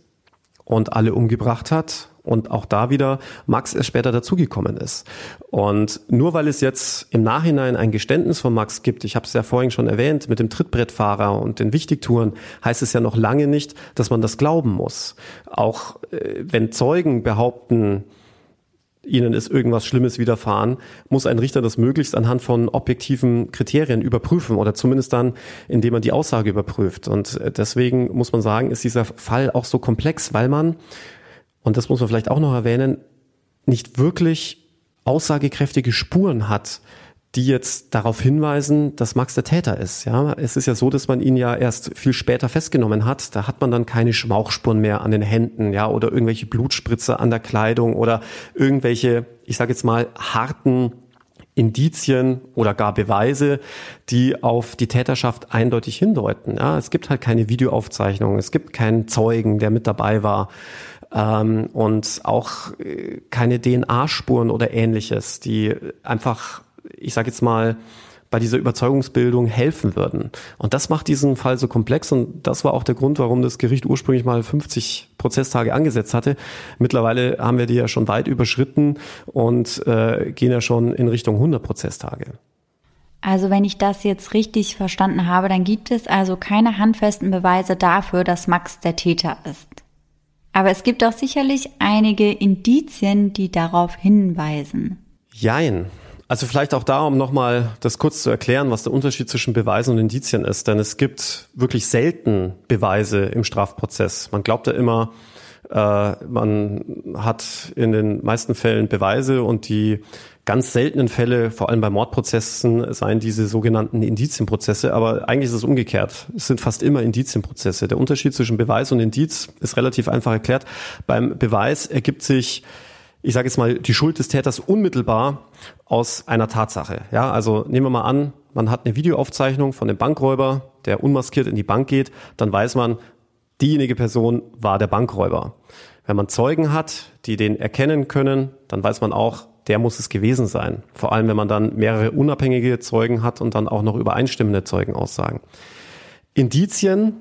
und alle umgebracht hat und auch da wieder Max erst später dazugekommen ist. Und nur weil es jetzt im Nachhinein ein Geständnis von Max gibt, ich habe es ja vorhin schon erwähnt, mit dem Trittbrettfahrer und den Wichtigtouren, heißt es ja noch lange nicht, dass man das glauben muss. Auch äh, wenn Zeugen behaupten, ihnen ist irgendwas Schlimmes widerfahren, muss ein Richter das möglichst anhand von objektiven Kriterien überprüfen oder zumindest dann, indem man die Aussage überprüft. Und äh, deswegen muss man sagen, ist dieser Fall auch so komplex, weil man und das muss man vielleicht auch noch erwähnen, nicht wirklich aussagekräftige Spuren hat, die jetzt darauf hinweisen, dass Max der Täter ist. Ja, es ist ja so, dass man ihn ja erst viel später festgenommen hat. Da hat man dann keine Schmauchspuren mehr an den Händen, ja, oder irgendwelche Blutspritze an der Kleidung oder irgendwelche, ich sage jetzt mal, harten Indizien oder gar Beweise, die auf die Täterschaft eindeutig hindeuten. Ja, es gibt halt keine Videoaufzeichnungen, es gibt keinen Zeugen, der mit dabei war ähm, und auch äh, keine DNA-Spuren oder ähnliches, die einfach, ich sage jetzt mal, bei dieser Überzeugungsbildung helfen würden. Und das macht diesen Fall so komplex und das war auch der Grund, warum das Gericht ursprünglich mal 50 Prozesstage angesetzt hatte. Mittlerweile haben wir die ja schon weit überschritten und äh, gehen ja schon in Richtung 100 Prozesstage. Also wenn ich das jetzt richtig verstanden habe, dann gibt es also keine handfesten Beweise dafür, dass Max der Täter ist. Aber es gibt auch sicherlich einige Indizien, die darauf hinweisen. Jein. Also vielleicht auch da, um nochmal das kurz zu erklären, was der Unterschied zwischen Beweisen und Indizien ist. Denn es gibt wirklich selten Beweise im Strafprozess. Man glaubt ja immer, äh, man hat in den meisten Fällen Beweise und die ganz seltenen Fälle, vor allem bei Mordprozessen, seien diese sogenannten Indizienprozesse, aber eigentlich ist es umgekehrt. Es sind fast immer Indizienprozesse. Der Unterschied zwischen Beweis und Indiz ist relativ einfach erklärt. Beim Beweis ergibt sich ich sage jetzt mal, die Schuld des Täters unmittelbar aus einer Tatsache. Ja, also nehmen wir mal an, man hat eine Videoaufzeichnung von dem Bankräuber, der unmaskiert in die Bank geht, dann weiß man, diejenige Person war der Bankräuber. Wenn man Zeugen hat, die den erkennen können, dann weiß man auch, der muss es gewesen sein. Vor allem, wenn man dann mehrere unabhängige Zeugen hat und dann auch noch übereinstimmende Zeugen aussagen. Indizien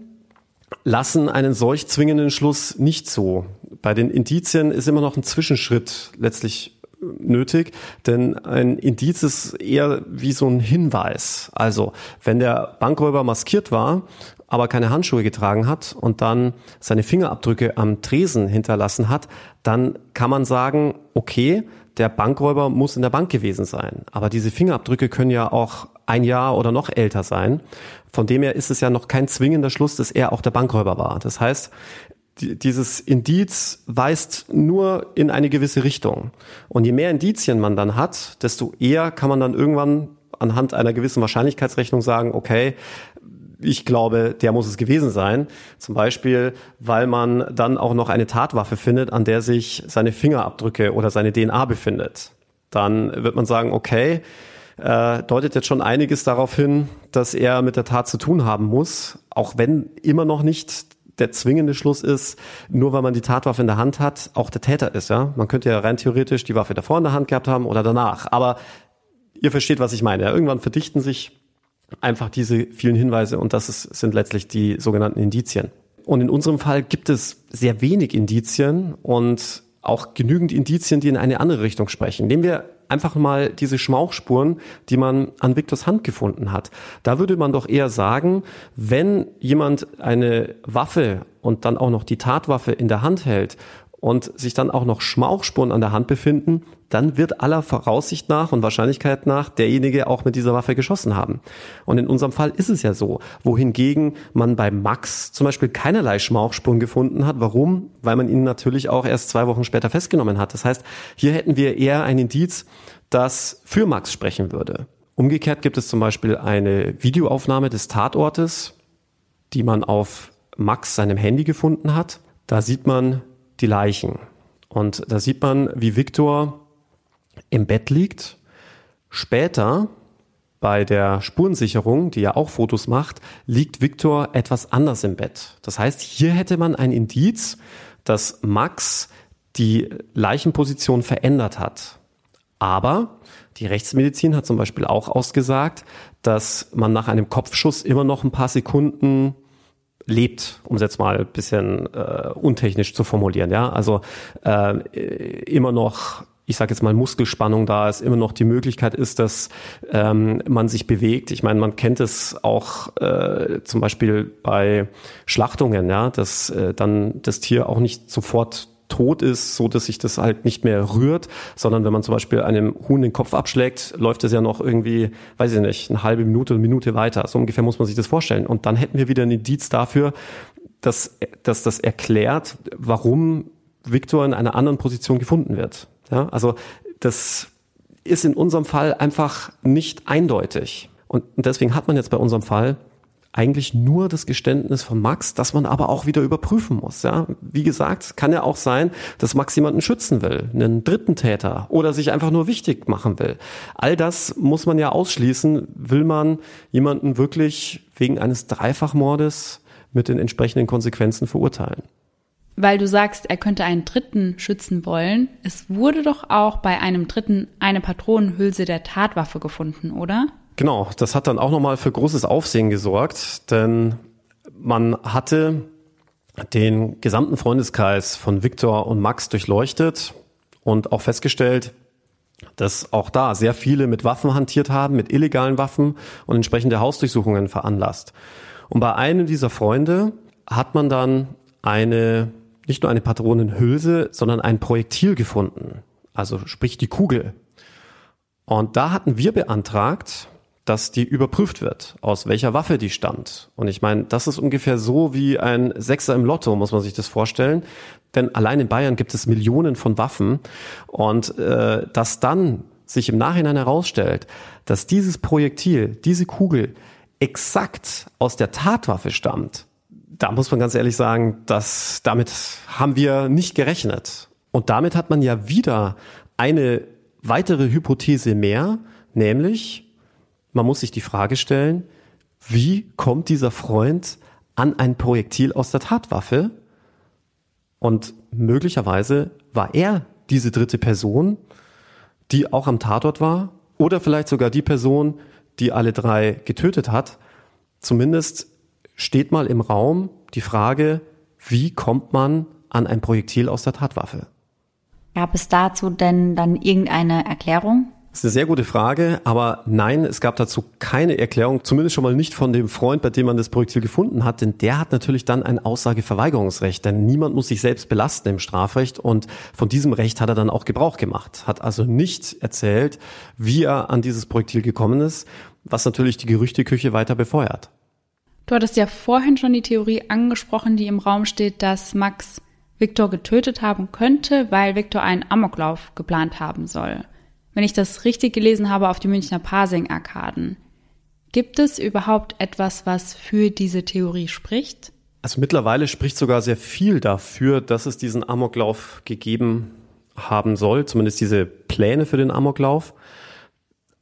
lassen einen solch zwingenden Schluss nicht so. Bei den Indizien ist immer noch ein Zwischenschritt letztlich nötig, denn ein Indiz ist eher wie so ein Hinweis. Also, wenn der Bankräuber maskiert war, aber keine Handschuhe getragen hat und dann seine Fingerabdrücke am Tresen hinterlassen hat, dann kann man sagen, okay, der Bankräuber muss in der Bank gewesen sein. Aber diese Fingerabdrücke können ja auch ein Jahr oder noch älter sein. Von dem her ist es ja noch kein zwingender Schluss, dass er auch der Bankräuber war. Das heißt, dieses Indiz weist nur in eine gewisse Richtung. Und je mehr Indizien man dann hat, desto eher kann man dann irgendwann anhand einer gewissen Wahrscheinlichkeitsrechnung sagen, okay, ich glaube, der muss es gewesen sein. Zum Beispiel, weil man dann auch noch eine Tatwaffe findet, an der sich seine Fingerabdrücke oder seine DNA befindet. Dann wird man sagen, okay, äh, deutet jetzt schon einiges darauf hin, dass er mit der Tat zu tun haben muss, auch wenn immer noch nicht der zwingende Schluss ist, nur weil man die Tatwaffe in der Hand hat, auch der Täter ist. Ja, man könnte ja rein theoretisch die Waffe davor in der Hand gehabt haben oder danach. Aber ihr versteht, was ich meine. Ja? Irgendwann verdichten sich einfach diese vielen Hinweise und das ist, sind letztlich die sogenannten Indizien. Und in unserem Fall gibt es sehr wenig Indizien und auch genügend Indizien, die in eine andere Richtung sprechen. Nehmen wir einfach mal diese Schmauchspuren, die man an Viktors Hand gefunden hat. Da würde man doch eher sagen, wenn jemand eine Waffe und dann auch noch die Tatwaffe in der Hand hält und sich dann auch noch Schmauchspuren an der Hand befinden, dann wird aller Voraussicht nach und Wahrscheinlichkeit nach derjenige auch mit dieser Waffe geschossen haben. Und in unserem Fall ist es ja so. Wohingegen man bei Max zum Beispiel keinerlei Schmauchspuren gefunden hat. Warum? Weil man ihn natürlich auch erst zwei Wochen später festgenommen hat. Das heißt, hier hätten wir eher ein Indiz, das für Max sprechen würde. Umgekehrt gibt es zum Beispiel eine Videoaufnahme des Tatortes, die man auf Max seinem Handy gefunden hat. Da sieht man die Leichen. Und da sieht man, wie Viktor im Bett liegt. Später bei der Spurensicherung, die ja auch Fotos macht, liegt Viktor etwas anders im Bett. Das heißt, hier hätte man ein Indiz, dass Max die Leichenposition verändert hat. Aber die Rechtsmedizin hat zum Beispiel auch ausgesagt, dass man nach einem Kopfschuss immer noch ein paar Sekunden lebt, um es jetzt mal ein bisschen äh, untechnisch zu formulieren. Ja, also äh, immer noch ich sage jetzt mal Muskelspannung da ist, immer noch die Möglichkeit ist, dass ähm, man sich bewegt. Ich meine, man kennt es auch äh, zum Beispiel bei Schlachtungen, ja, dass äh, dann das Tier auch nicht sofort tot ist, so dass sich das halt nicht mehr rührt, sondern wenn man zum Beispiel einem Huhn den Kopf abschlägt, läuft es ja noch irgendwie, weiß ich nicht, eine halbe Minute, eine Minute weiter. So ungefähr muss man sich das vorstellen. Und dann hätten wir wieder ein Indiz dafür, dass, dass das erklärt, warum Viktor in einer anderen Position gefunden wird. Ja, also das ist in unserem Fall einfach nicht eindeutig. Und deswegen hat man jetzt bei unserem Fall eigentlich nur das Geständnis von Max, das man aber auch wieder überprüfen muss. Ja, wie gesagt, kann ja auch sein, dass Max jemanden schützen will, einen dritten Täter oder sich einfach nur wichtig machen will. All das muss man ja ausschließen. Will man jemanden wirklich wegen eines Dreifachmordes mit den entsprechenden Konsequenzen verurteilen? Weil du sagst, er könnte einen Dritten schützen wollen. Es wurde doch auch bei einem Dritten eine Patronenhülse der Tatwaffe gefunden, oder? Genau, das hat dann auch nochmal für großes Aufsehen gesorgt, denn man hatte den gesamten Freundeskreis von Viktor und Max durchleuchtet und auch festgestellt, dass auch da sehr viele mit Waffen hantiert haben, mit illegalen Waffen und entsprechende Hausdurchsuchungen veranlasst. Und bei einem dieser Freunde hat man dann eine, nicht nur eine Patronenhülse, sondern ein Projektil gefunden. Also sprich die Kugel. Und da hatten wir beantragt, dass die überprüft wird, aus welcher Waffe die stammt. Und ich meine, das ist ungefähr so wie ein Sechser im Lotto, muss man sich das vorstellen. Denn allein in Bayern gibt es Millionen von Waffen. Und äh, dass dann sich im Nachhinein herausstellt, dass dieses Projektil, diese Kugel exakt aus der Tatwaffe stammt, da muss man ganz ehrlich sagen, dass damit haben wir nicht gerechnet. Und damit hat man ja wieder eine weitere Hypothese mehr, nämlich man muss sich die Frage stellen, wie kommt dieser Freund an ein Projektil aus der Tatwaffe? Und möglicherweise war er diese dritte Person, die auch am Tatort war, oder vielleicht sogar die Person, die alle drei getötet hat. Zumindest steht mal im Raum die Frage, wie kommt man an ein Projektil aus der Tatwaffe? Gab es dazu denn dann irgendeine Erklärung? Das ist eine sehr gute Frage, aber nein, es gab dazu keine Erklärung, zumindest schon mal nicht von dem Freund, bei dem man das Projektil gefunden hat, denn der hat natürlich dann ein Aussageverweigerungsrecht, denn niemand muss sich selbst belasten im Strafrecht und von diesem Recht hat er dann auch Gebrauch gemacht, hat also nicht erzählt, wie er an dieses Projektil gekommen ist, was natürlich die Gerüchteküche weiter befeuert. Du hattest ja vorhin schon die Theorie angesprochen, die im Raum steht, dass Max Viktor getötet haben könnte, weil Viktor einen Amoklauf geplant haben soll wenn ich das richtig gelesen habe, auf die Münchner Parsing-Arkaden. Gibt es überhaupt etwas, was für diese Theorie spricht? Also mittlerweile spricht sogar sehr viel dafür, dass es diesen Amoklauf gegeben haben soll, zumindest diese Pläne für den Amoklauf.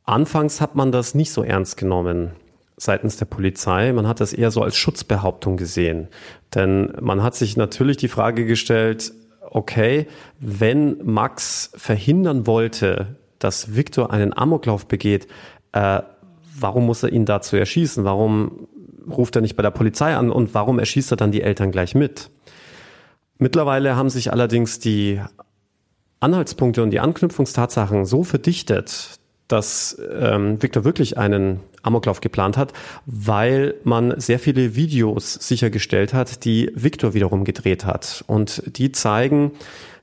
Anfangs hat man das nicht so ernst genommen seitens der Polizei. Man hat das eher so als Schutzbehauptung gesehen. Denn man hat sich natürlich die Frage gestellt, okay, wenn Max verhindern wollte, dass Viktor einen Amoklauf begeht, äh, warum muss er ihn dazu erschießen? Warum ruft er nicht bei der Polizei an und warum erschießt er dann die Eltern gleich mit? Mittlerweile haben sich allerdings die Anhaltspunkte und die Anknüpfungstatsachen so verdichtet, dass ähm, Victor wirklich einen Amoklauf geplant hat, weil man sehr viele Videos sichergestellt hat, die Victor wiederum gedreht hat. Und die zeigen,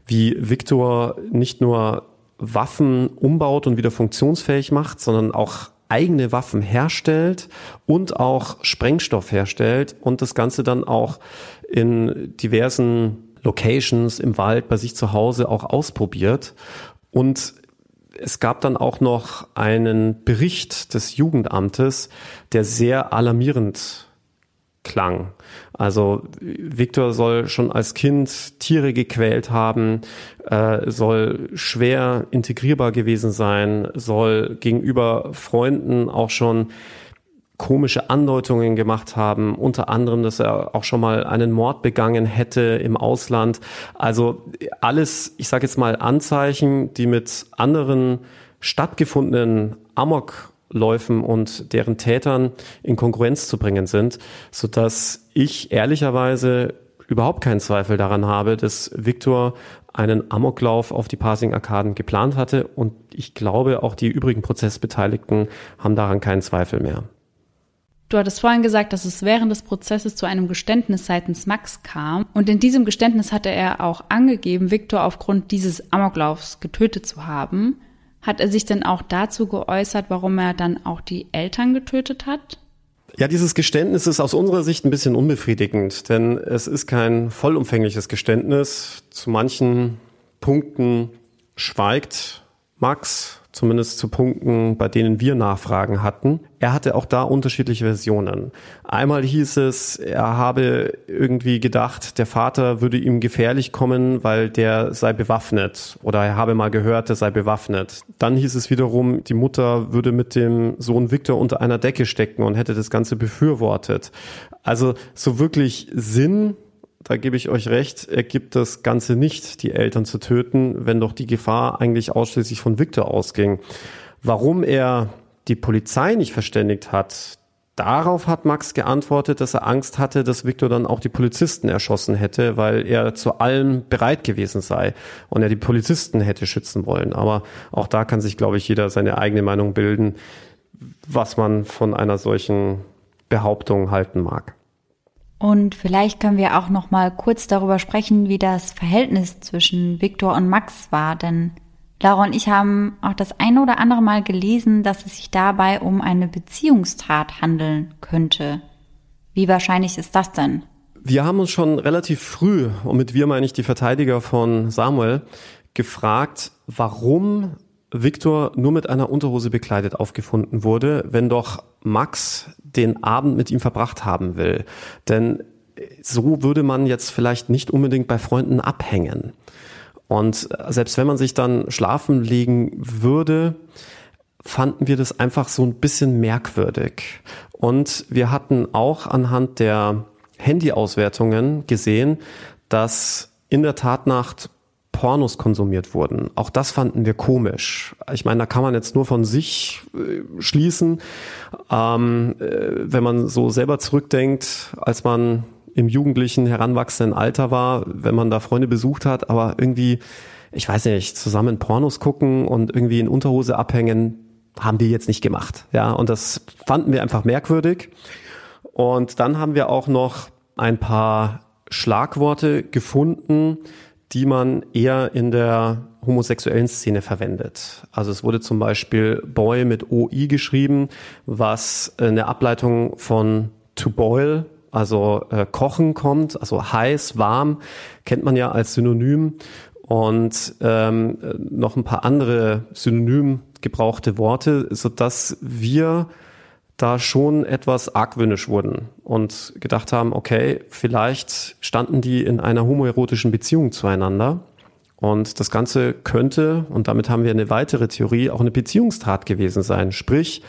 wie Victor nicht nur Waffen umbaut und wieder funktionsfähig macht, sondern auch eigene Waffen herstellt und auch Sprengstoff herstellt und das Ganze dann auch in diversen Locations im Wald bei sich zu Hause auch ausprobiert. Und es gab dann auch noch einen Bericht des Jugendamtes, der sehr alarmierend klang. Also Viktor soll schon als Kind Tiere gequält haben, äh, soll schwer integrierbar gewesen sein, soll gegenüber Freunden auch schon komische Andeutungen gemacht haben, unter anderem, dass er auch schon mal einen Mord begangen hätte im Ausland. Also alles, ich sage jetzt mal Anzeichen, die mit anderen stattgefundenen Amokläufen und deren Tätern in Konkurrenz zu bringen sind, so dass ich ehrlicherweise überhaupt keinen Zweifel daran habe, dass Viktor einen Amoklauf auf die Passing-Arkaden geplant hatte und ich glaube, auch die übrigen Prozessbeteiligten haben daran keinen Zweifel mehr. Du hattest vorhin gesagt, dass es während des Prozesses zu einem Geständnis seitens Max kam. Und in diesem Geständnis hatte er auch angegeben, Viktor aufgrund dieses Amoklaufs getötet zu haben. Hat er sich denn auch dazu geäußert, warum er dann auch die Eltern getötet hat? Ja, dieses Geständnis ist aus unserer Sicht ein bisschen unbefriedigend, denn es ist kein vollumfängliches Geständnis. Zu manchen Punkten schweigt Max zumindest zu Punkten, bei denen wir Nachfragen hatten. Er hatte auch da unterschiedliche Versionen. Einmal hieß es, er habe irgendwie gedacht, der Vater würde ihm gefährlich kommen, weil der sei bewaffnet oder er habe mal gehört, er sei bewaffnet. Dann hieß es wiederum, die Mutter würde mit dem Sohn Victor unter einer Decke stecken und hätte das Ganze befürwortet. Also so wirklich Sinn da gebe ich euch recht, ergibt das Ganze nicht, die Eltern zu töten, wenn doch die Gefahr eigentlich ausschließlich von Victor ausging. Warum er die Polizei nicht verständigt hat, darauf hat Max geantwortet, dass er Angst hatte, dass Victor dann auch die Polizisten erschossen hätte, weil er zu allem bereit gewesen sei und er die Polizisten hätte schützen wollen. Aber auch da kann sich, glaube ich, jeder seine eigene Meinung bilden, was man von einer solchen Behauptung halten mag. Und vielleicht können wir auch noch mal kurz darüber sprechen, wie das Verhältnis zwischen Viktor und Max war, denn Laura und ich haben auch das eine oder andere Mal gelesen, dass es sich dabei um eine Beziehungstat handeln könnte. Wie wahrscheinlich ist das denn? Wir haben uns schon relativ früh, und mit wir meine ich die Verteidiger von Samuel, gefragt, warum Viktor nur mit einer Unterhose bekleidet aufgefunden wurde, wenn doch Max den Abend mit ihm verbracht haben will. Denn so würde man jetzt vielleicht nicht unbedingt bei Freunden abhängen. Und selbst wenn man sich dann schlafen legen würde, fanden wir das einfach so ein bisschen merkwürdig. Und wir hatten auch anhand der Handyauswertungen gesehen, dass in der Tatnacht Pornos konsumiert wurden. Auch das fanden wir komisch. Ich meine, da kann man jetzt nur von sich äh, schließen. Ähm, äh, wenn man so selber zurückdenkt, als man im jugendlichen, heranwachsenden Alter war, wenn man da Freunde besucht hat, aber irgendwie, ich weiß nicht, zusammen Pornos gucken und irgendwie in Unterhose abhängen, haben wir jetzt nicht gemacht. Ja, und das fanden wir einfach merkwürdig. Und dann haben wir auch noch ein paar Schlagworte gefunden, die man eher in der homosexuellen Szene verwendet. Also es wurde zum Beispiel Boy mit OI geschrieben, was eine Ableitung von to boil, also äh, kochen kommt, also heiß, warm, kennt man ja als Synonym. Und ähm, noch ein paar andere synonym gebrauchte Worte, so dass wir da schon etwas argwöhnisch wurden und gedacht haben, okay, vielleicht standen die in einer homoerotischen Beziehung zueinander. Und das Ganze könnte, und damit haben wir eine weitere Theorie, auch eine Beziehungstat gewesen sein. Sprich,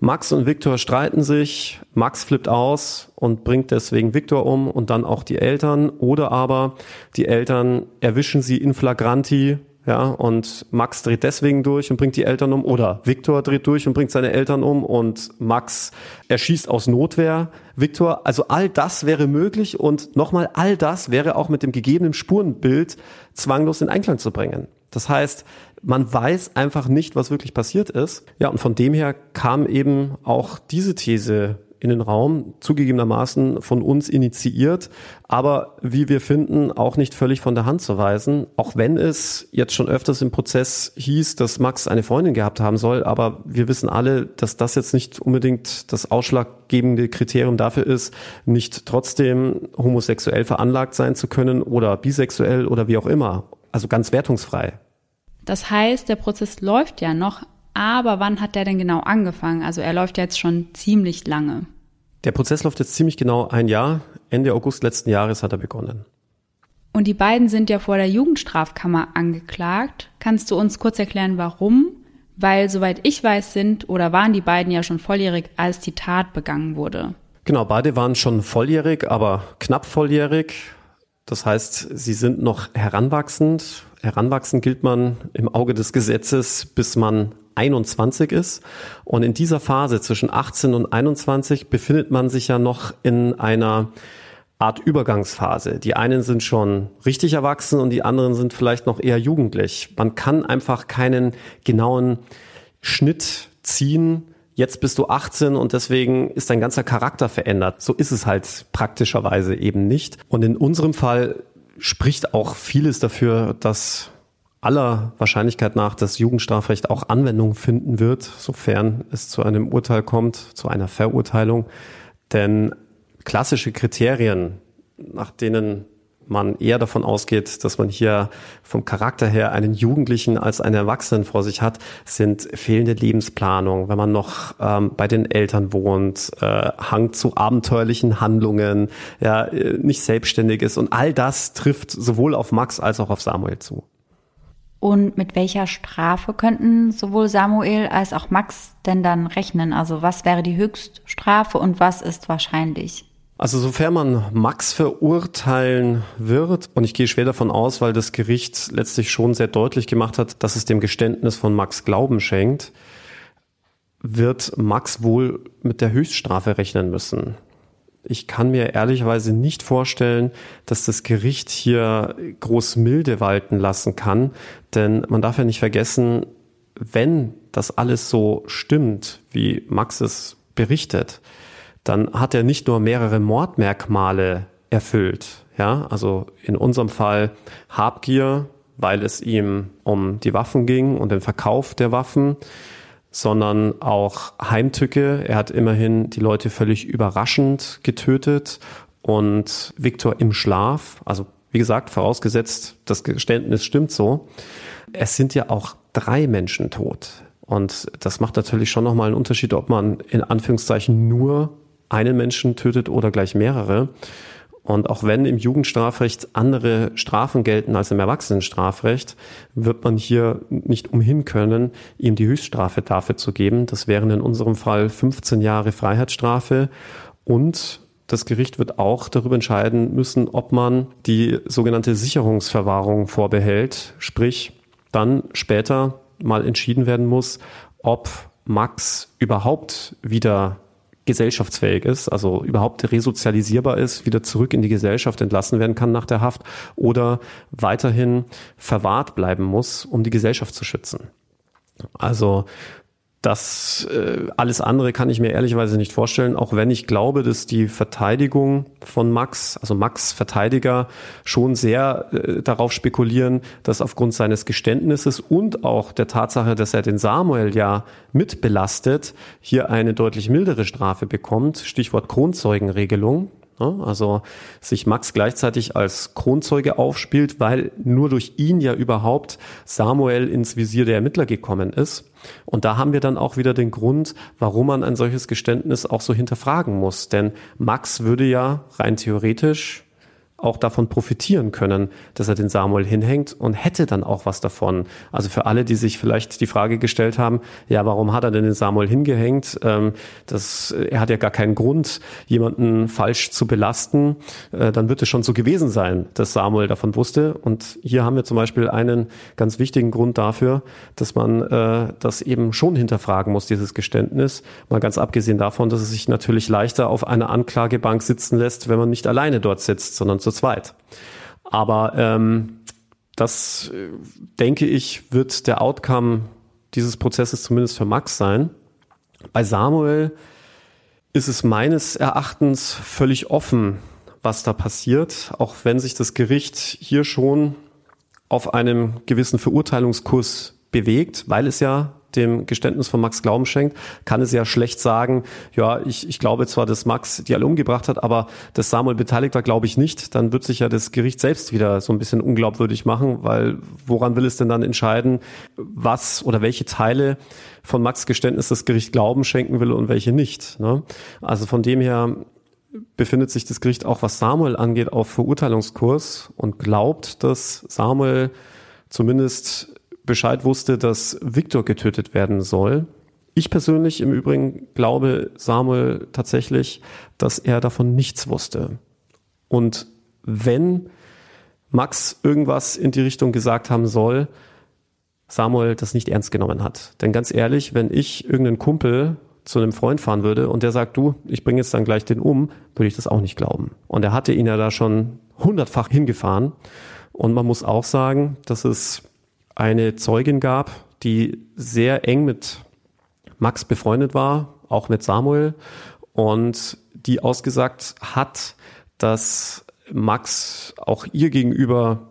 Max und Viktor streiten sich, Max flippt aus und bringt deswegen Viktor um und dann auch die Eltern. Oder aber die Eltern erwischen sie in flagranti, ja, und Max dreht deswegen durch und bringt die Eltern um, oder Viktor dreht durch und bringt seine Eltern um und Max erschießt aus Notwehr Viktor. Also all das wäre möglich und nochmal, all das wäre auch mit dem gegebenen Spurenbild zwanglos in Einklang zu bringen. Das heißt, Man weiß einfach nicht, was wirklich passiert ist. Ja, und von dem her kam eben auch diese These in den Raum, zugegebenermaßen von uns initiiert, aber wie wir finden, auch nicht völlig von der Hand zu weisen, auch wenn es jetzt schon öfters im Prozess hieß, dass Max eine Freundin gehabt haben soll, aber wir wissen alle, dass das jetzt nicht unbedingt das ausschlaggebende Kriterium dafür ist, nicht trotzdem homosexuell veranlagt sein zu können oder bisexuell oder wie auch immer, also ganz wertungsfrei. Das heißt, der Prozess läuft ja noch, aber wann hat der denn genau angefangen? Also er läuft jetzt schon ziemlich lange. Der Prozess läuft jetzt ziemlich genau ein Jahr. Ende August letzten Jahres hat er begonnen. Und die beiden sind ja vor der Jugendstrafkammer angeklagt. Kannst du uns kurz erklären, warum? Weil, soweit ich weiß, sind oder waren die beiden ja schon volljährig, als die Tat begangen wurde. Genau, beide waren schon volljährig, aber knapp volljährig. Das heißt, sie sind noch heranwachsend. Heranwachsend gilt man im Auge des Gesetzes, bis man 21 ist. Und in dieser Phase zwischen 18 und 21 befindet man sich ja noch in einer Art Übergangsphase. Die einen sind schon richtig erwachsen und die anderen sind vielleicht noch eher jugendlich. Man kann einfach keinen genauen Schnitt ziehen. Jetzt bist du 18 und deswegen ist dein ganzer Charakter verändert. So ist es halt praktischerweise eben nicht. Und in unserem Fall spricht auch vieles dafür, dass aller Wahrscheinlichkeit nach das Jugendstrafrecht auch Anwendung finden wird, sofern es zu einem Urteil kommt, zu einer Verurteilung. Denn klassische Kriterien, nach denen man eher davon ausgeht, dass man hier vom Charakter her einen Jugendlichen als einen Erwachsenen vor sich hat, sind fehlende Lebensplanung, wenn man noch ähm, bei den Eltern wohnt, äh, Hang zu abenteuerlichen Handlungen, ja, äh, nicht selbstständig ist und all das trifft sowohl auf Max als auch auf Samuel zu. Und mit welcher Strafe könnten sowohl Samuel als auch Max denn dann rechnen? Also was wäre die Höchststrafe und was ist wahrscheinlich? Also sofern man Max verurteilen wird, und ich gehe schwer davon aus, weil das Gericht letztlich schon sehr deutlich gemacht hat, dass es dem Geständnis von Max Glauben schenkt, wird Max wohl mit der Höchststrafe rechnen müssen ich kann mir ehrlicherweise nicht vorstellen, dass das Gericht hier groß milde walten lassen kann, denn man darf ja nicht vergessen, wenn das alles so stimmt, wie Max es berichtet, dann hat er nicht nur mehrere Mordmerkmale erfüllt. Ja, also in unserem Fall Habgier, weil es ihm um die Waffen ging und den Verkauf der Waffen sondern auch Heimtücke. Er hat immerhin die Leute völlig überraschend getötet und Viktor im Schlaf, also wie gesagt, vorausgesetzt, das Geständnis stimmt so. Es sind ja auch drei Menschen tot. Und das macht natürlich schon nochmal einen Unterschied, ob man in Anführungszeichen nur einen Menschen tötet oder gleich mehrere. Und auch wenn im Jugendstrafrecht andere Strafen gelten als im Erwachsenenstrafrecht, wird man hier nicht umhin können, ihm die Höchststrafe dafür zu geben. Das wären in unserem Fall 15 Jahre Freiheitsstrafe und das Gericht wird auch darüber entscheiden müssen, ob man die sogenannte Sicherungsverwahrung vorbehält, sprich dann später mal entschieden werden muss, ob Max überhaupt wieder gesellschaftsfähig ist, also überhaupt resozialisierbar ist, wieder zurück in die Gesellschaft entlassen werden kann nach der Haft oder weiterhin verwahrt bleiben muss, um die Gesellschaft zu schützen. Also das äh, alles andere kann ich mir ehrlicherweise nicht vorstellen, auch wenn ich glaube, dass die Verteidigung von Max, also Max Verteidiger, schon sehr äh, darauf spekulieren, dass aufgrund seines Geständnisses und auch der Tatsache, dass er den Samuel ja mitbelastet, hier eine deutlich mildere Strafe bekommt. Stichwort Kronzeugenregelung. Also sich Max gleichzeitig als Kronzeuge aufspielt, weil nur durch ihn ja überhaupt Samuel ins Visier der Ermittler gekommen ist. Und da haben wir dann auch wieder den Grund, warum man ein solches Geständnis auch so hinterfragen muss. Denn Max würde ja rein theoretisch auch davon profitieren können, dass er den Samuel hinhängt und hätte dann auch was davon. Also für alle, die sich vielleicht die Frage gestellt haben, ja, warum hat er denn den Samuel hingehängt? Ähm, das, er hat ja gar keinen Grund, jemanden falsch zu belasten. Äh, dann wird es schon so gewesen sein, dass Samuel davon wusste. Und hier haben wir zum Beispiel einen ganz wichtigen Grund dafür, dass man äh, das eben schon hinterfragen muss, dieses Geständnis. Mal ganz abgesehen davon, dass es sich natürlich leichter auf einer Anklagebank sitzen lässt, wenn man nicht alleine dort sitzt, sondern zu zweit. Aber ähm, das, äh, denke ich, wird der Outcome dieses Prozesses zumindest für Max sein. Bei Samuel ist es meines Erachtens völlig offen, was da passiert, auch wenn sich das Gericht hier schon auf einem gewissen Verurteilungskurs bewegt, weil es ja dem Geständnis von Max Glauben schenkt, kann es ja schlecht sagen, ja, ich, ich glaube zwar, dass Max die alle umgebracht hat, aber dass Samuel beteiligt war, glaube ich nicht. Dann wird sich ja das Gericht selbst wieder so ein bisschen unglaubwürdig machen, weil woran will es denn dann entscheiden, was oder welche Teile von Max Geständnis das Gericht Glauben schenken will und welche nicht. Ne? Also von dem her befindet sich das Gericht auch, was Samuel angeht, auf Verurteilungskurs und glaubt, dass Samuel zumindest Bescheid wusste, dass Viktor getötet werden soll. Ich persönlich im Übrigen glaube Samuel tatsächlich, dass er davon nichts wusste. Und wenn Max irgendwas in die Richtung gesagt haben soll, Samuel das nicht ernst genommen hat. Denn ganz ehrlich, wenn ich irgendeinen Kumpel zu einem Freund fahren würde und der sagt, du, ich bringe jetzt dann gleich den um, würde ich das auch nicht glauben. Und er hatte ihn ja da schon hundertfach hingefahren. Und man muss auch sagen, dass es eine Zeugin gab, die sehr eng mit Max befreundet war, auch mit Samuel, und die ausgesagt hat, dass Max auch ihr gegenüber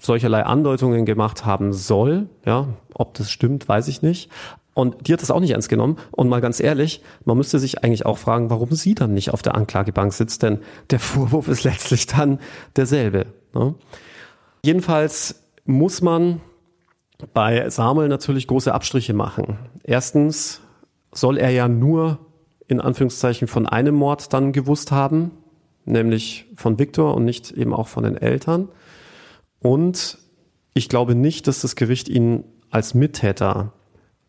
solcherlei Andeutungen gemacht haben soll. Ja, ob das stimmt, weiß ich nicht. Und die hat das auch nicht ernst genommen. Und mal ganz ehrlich, man müsste sich eigentlich auch fragen, warum sie dann nicht auf der Anklagebank sitzt, denn der Vorwurf ist letztlich dann derselbe. Ne? Jedenfalls muss man bei Samuel natürlich große Abstriche machen. Erstens soll er ja nur in Anführungszeichen von einem Mord dann gewusst haben, nämlich von Viktor und nicht eben auch von den Eltern. Und ich glaube nicht, dass das Gericht ihn als Mittäter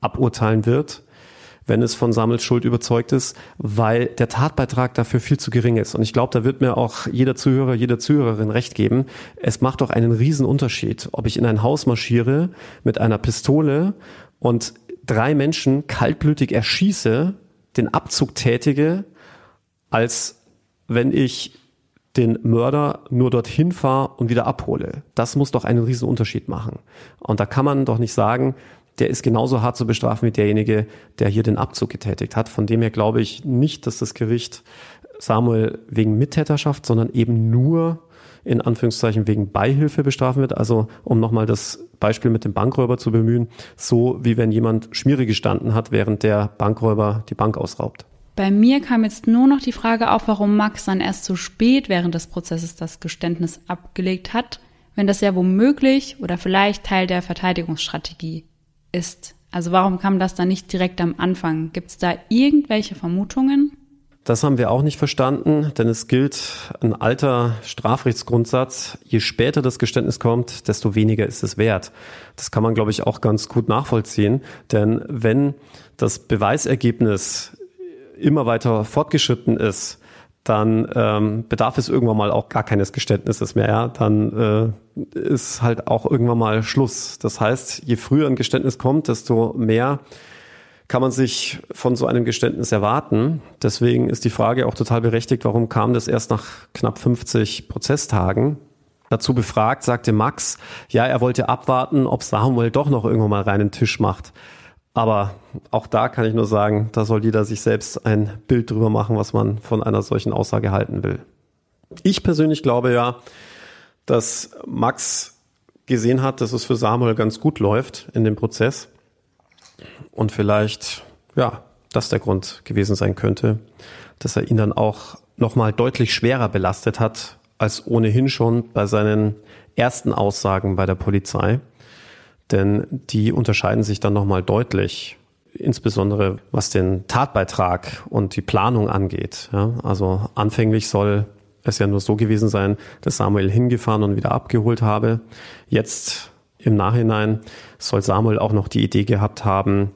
aburteilen wird, wenn es von Samuels Schuld überzeugt ist, weil der Tatbeitrag dafür viel zu gering ist. Und ich glaube, da wird mir auch jeder Zuhörer, jede Zuhörerin recht geben. Es macht doch einen riesen Unterschied, ob ich in ein Haus marschiere mit einer Pistole und drei Menschen kaltblütig erschieße, den Abzug tätige, als wenn ich den Mörder nur dorthin fahre und wieder abhole. Das muss doch einen riesen Unterschied machen. Und da kann man doch nicht sagen, der ist genauso hart zu bestrafen wie derjenige, der hier den Abzug getätigt hat. Von dem her glaube ich nicht, dass das Gericht Samuel wegen Mittäterschaft, sondern eben nur in Anführungszeichen wegen Beihilfe bestrafen wird. Also um nochmal das Beispiel mit dem Bankräuber zu bemühen, so wie wenn jemand Schmiere gestanden hat, während der Bankräuber die Bank ausraubt. Bei mir kam jetzt nur noch die Frage auf, warum Max dann erst so spät während des Prozesses das Geständnis abgelegt hat, wenn das ja womöglich oder vielleicht Teil der Verteidigungsstrategie ist. Also warum kam das dann nicht direkt am Anfang? Gibt es da irgendwelche Vermutungen? Das haben wir auch nicht verstanden, denn es gilt ein alter Strafrechtsgrundsatz. Je später das Geständnis kommt, desto weniger ist es wert. Das kann man, glaube ich, auch ganz gut nachvollziehen. Denn wenn das Beweisergebnis immer weiter fortgeschritten ist, dann ähm, bedarf es irgendwann mal auch gar keines Geständnisses mehr. Ja? Dann äh, ist halt auch irgendwann mal Schluss. Das heißt, je früher ein Geständnis kommt, desto mehr kann man sich von so einem Geständnis erwarten. Deswegen ist die Frage auch total berechtigt, warum kam das erst nach knapp 50 Prozesstagen? Dazu befragt, sagte Max, ja, er wollte abwarten, ob Samuel doch noch irgendwann mal reinen Tisch macht. Aber auch da kann ich nur sagen, da soll jeder sich selbst ein Bild drüber machen, was man von einer solchen Aussage halten will. Ich persönlich glaube ja, dass Max gesehen hat, dass es für Samuel ganz gut läuft in dem Prozess. Und vielleicht, ja, das der Grund gewesen sein könnte, dass er ihn dann auch nochmal deutlich schwerer belastet hat, als ohnehin schon bei seinen ersten Aussagen bei der Polizei denn die unterscheiden sich dann nochmal deutlich, insbesondere was den Tatbeitrag und die Planung angeht. Ja, also anfänglich soll es ja nur so gewesen sein, dass Samuel hingefahren und wieder abgeholt habe. Jetzt im Nachhinein soll Samuel auch noch die Idee gehabt haben,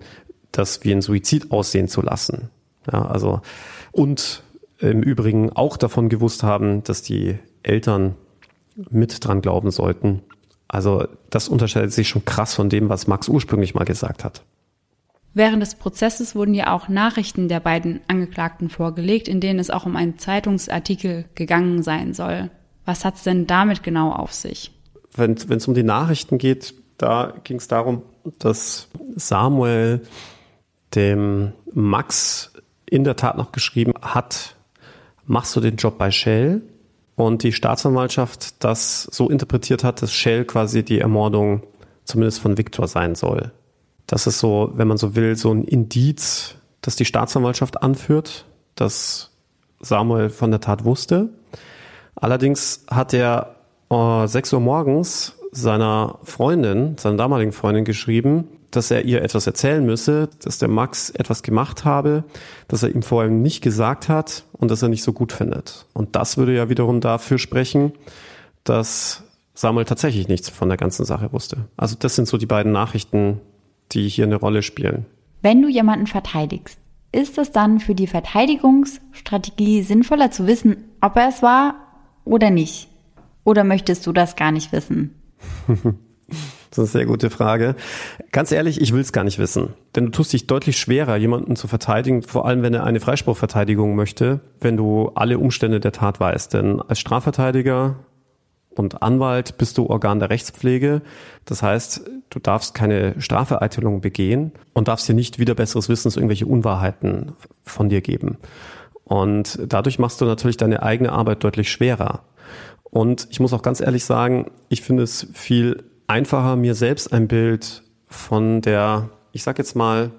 das wie ein Suizid aussehen zu lassen. Ja, also und im Übrigen auch davon gewusst haben, dass die Eltern mit dran glauben sollten. Also das unterscheidet sich schon krass von dem, was Max ursprünglich mal gesagt hat. Während des Prozesses wurden ja auch Nachrichten der beiden Angeklagten vorgelegt, in denen es auch um einen Zeitungsartikel gegangen sein soll. Was hat's denn damit genau auf sich? wenn es um die Nachrichten geht, da ging es darum, dass Samuel dem Max in der Tat noch geschrieben hat, machst du den Job bei Shell? Und die Staatsanwaltschaft das so interpretiert hat, dass Shell quasi die Ermordung zumindest von Viktor sein soll. Das ist so, wenn man so will, so ein Indiz, das die Staatsanwaltschaft anführt, dass Samuel von der Tat wusste. Allerdings hat er äh, 6 Uhr morgens seiner Freundin, seiner damaligen Freundin geschrieben, dass er ihr etwas erzählen müsse, dass der Max etwas gemacht habe, dass er ihm vorher nicht gesagt hat und dass er nicht so gut findet. Und das würde ja wiederum dafür sprechen, dass Samuel tatsächlich nichts von der ganzen Sache wusste. Also das sind so die beiden Nachrichten, die hier eine Rolle spielen. Wenn du jemanden verteidigst, ist es dann für die Verteidigungsstrategie sinnvoller zu wissen, ob er es war oder nicht? Oder möchtest du das gar nicht wissen? Das ist eine sehr gute Frage. Ganz ehrlich, ich will es gar nicht wissen. Denn du tust dich deutlich schwerer, jemanden zu verteidigen, vor allem wenn er eine Freispruchverteidigung möchte, wenn du alle Umstände der Tat weißt. Denn als Strafverteidiger und Anwalt bist du Organ der Rechtspflege. Das heißt, du darfst keine Strafvereitelung begehen und darfst dir nicht wieder besseres Wissens irgendwelche Unwahrheiten von dir geben. Und dadurch machst du natürlich deine eigene Arbeit deutlich schwerer. Und ich muss auch ganz ehrlich sagen, ich finde es viel einfacher, mir selbst ein Bild von der, ich sag jetzt mal,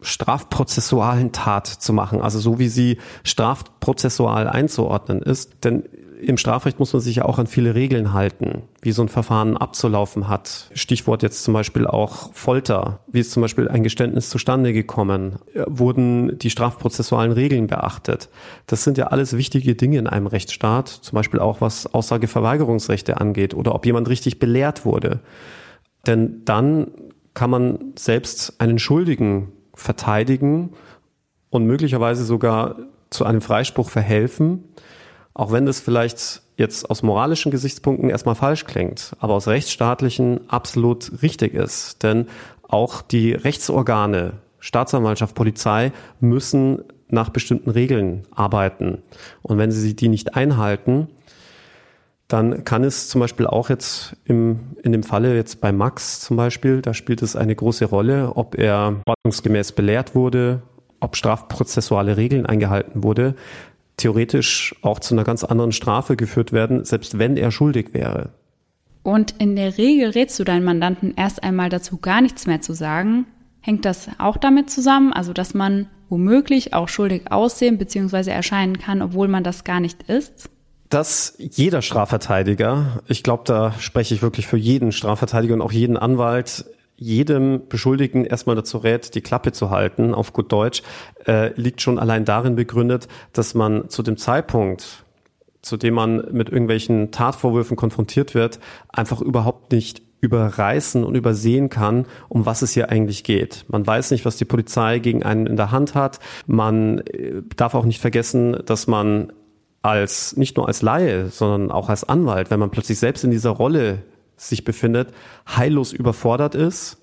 strafprozessualen Tat zu machen, also so wie sie strafprozessual einzuordnen ist. Denn im Strafrecht muss man sich ja auch an viele Regeln halten, wie so ein Verfahren abzulaufen hat. Stichwort jetzt zum Beispiel auch Folter. Wie ist zum Beispiel ein Geständnis zustande gekommen? Wurden die strafprozessualen Regeln beachtet? Das sind ja alles wichtige Dinge in einem Rechtsstaat, zum Beispiel auch was Aussageverweigerungsrechte angeht oder ob jemand richtig belehrt wurde. Denn dann kann man selbst einen Schuldigen verteidigen und möglicherweise sogar zu einem Freispruch verhelfen auch wenn das vielleicht jetzt aus moralischen Gesichtspunkten erstmal falsch klingt, aber aus rechtsstaatlichen absolut richtig ist. Denn auch die Rechtsorgane, Staatsanwaltschaft, Polizei müssen nach bestimmten Regeln arbeiten. Und wenn sie die nicht einhalten, dann kann es zum Beispiel auch jetzt im, in dem Falle jetzt bei Max zum Beispiel, da spielt es eine große Rolle, ob er ordnungsgemäß belehrt wurde, ob strafprozessuale Regeln eingehalten wurde theoretisch auch zu einer ganz anderen Strafe geführt werden, selbst wenn er schuldig wäre. Und in der Regel rätst du deinen Mandanten erst einmal dazu, gar nichts mehr zu sagen. Hängt das auch damit zusammen, also dass man womöglich auch schuldig aussehen bzw. erscheinen kann, obwohl man das gar nicht ist? dass jeder Strafverteidiger, ich glaube, da spreche ich wirklich für jeden Strafverteidiger und auch jeden Anwalt, jedem Beschuldigten erstmal dazu rät, die Klappe zu halten, auf gut Deutsch, äh, liegt schon allein darin begründet, dass man zu dem Zeitpunkt, zu dem man mit irgendwelchen Tatvorwürfen konfrontiert wird, einfach überhaupt nicht überreißen und übersehen kann, um was es hier eigentlich geht. Man weiß nicht, was die Polizei gegen einen in der Hand hat. Man äh, darf auch nicht vergessen, dass man als, nicht nur als Laie, sondern auch als Anwalt, wenn man plötzlich selbst in dieser Rolle sich befindet, heillos überfordert ist,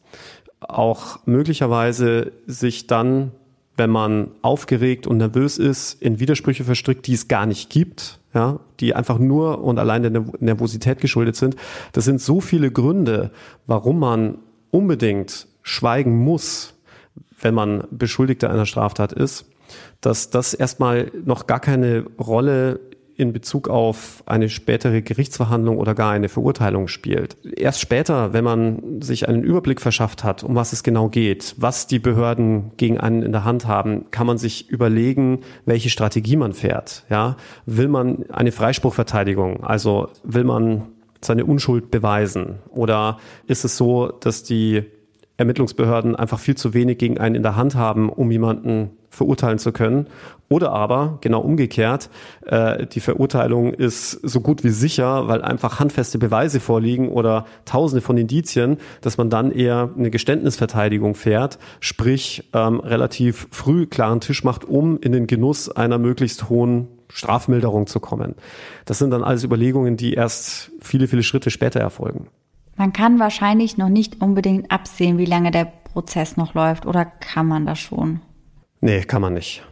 auch möglicherweise sich dann, wenn man aufgeregt und nervös ist, in Widersprüche verstrickt, die es gar nicht gibt, ja, die einfach nur und allein der Nervosität geschuldet sind. Das sind so viele Gründe, warum man unbedingt schweigen muss, wenn man Beschuldigter einer Straftat ist, dass das erstmal noch gar keine Rolle in Bezug auf eine spätere Gerichtsverhandlung oder gar eine Verurteilung spielt. Erst später, wenn man sich einen Überblick verschafft hat, um was es genau geht, was die Behörden gegen einen in der Hand haben, kann man sich überlegen, welche Strategie man fährt. Ja, will man eine Freispruchverteidigung, also will man seine Unschuld beweisen oder ist es so, dass die Ermittlungsbehörden einfach viel zu wenig gegen einen in der Hand haben, um jemanden verurteilen zu können. Oder aber, genau umgekehrt, äh, die Verurteilung ist so gut wie sicher, weil einfach handfeste Beweise vorliegen oder tausende von Indizien, dass man dann eher eine Geständnisverteidigung fährt, sprich ähm, relativ früh klaren Tisch macht, um in den Genuss einer möglichst hohen Strafmilderung zu kommen. Das sind dann alles Überlegungen, die erst viele, viele Schritte später erfolgen. Man kann wahrscheinlich noch nicht unbedingt absehen, wie lange der Prozess noch läuft, oder kann man das schon? Nee, kann man nicht.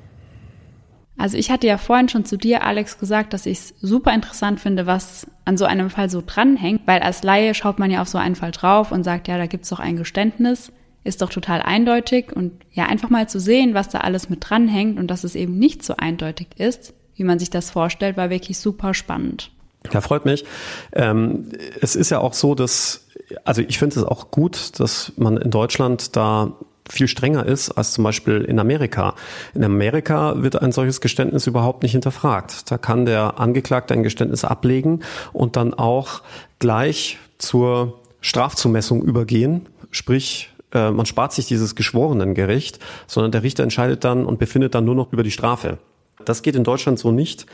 Also ich hatte ja vorhin schon zu dir, Alex, gesagt, dass ich es super interessant finde, was an so einem Fall so dranhängt, weil als Laie schaut man ja auf so einen Fall drauf und sagt, ja, da gibt's doch ein Geständnis, ist doch total eindeutig und ja, einfach mal zu sehen, was da alles mit dranhängt und dass es eben nicht so eindeutig ist, wie man sich das vorstellt, war wirklich super spannend. Ja, freut mich. Ähm, es ist ja auch so, dass, also ich finde es auch gut, dass man in Deutschland da viel strenger ist als zum Beispiel in Amerika. In Amerika wird ein solches Geständnis überhaupt nicht hinterfragt. Da kann der Angeklagte ein Geständnis ablegen und dann auch gleich zur Strafzumessung übergehen, sprich äh, man spart sich dieses Geschworenengericht, sondern der Richter entscheidet dann und befindet dann nur noch über die Strafe. Das geht in Deutschland so nicht,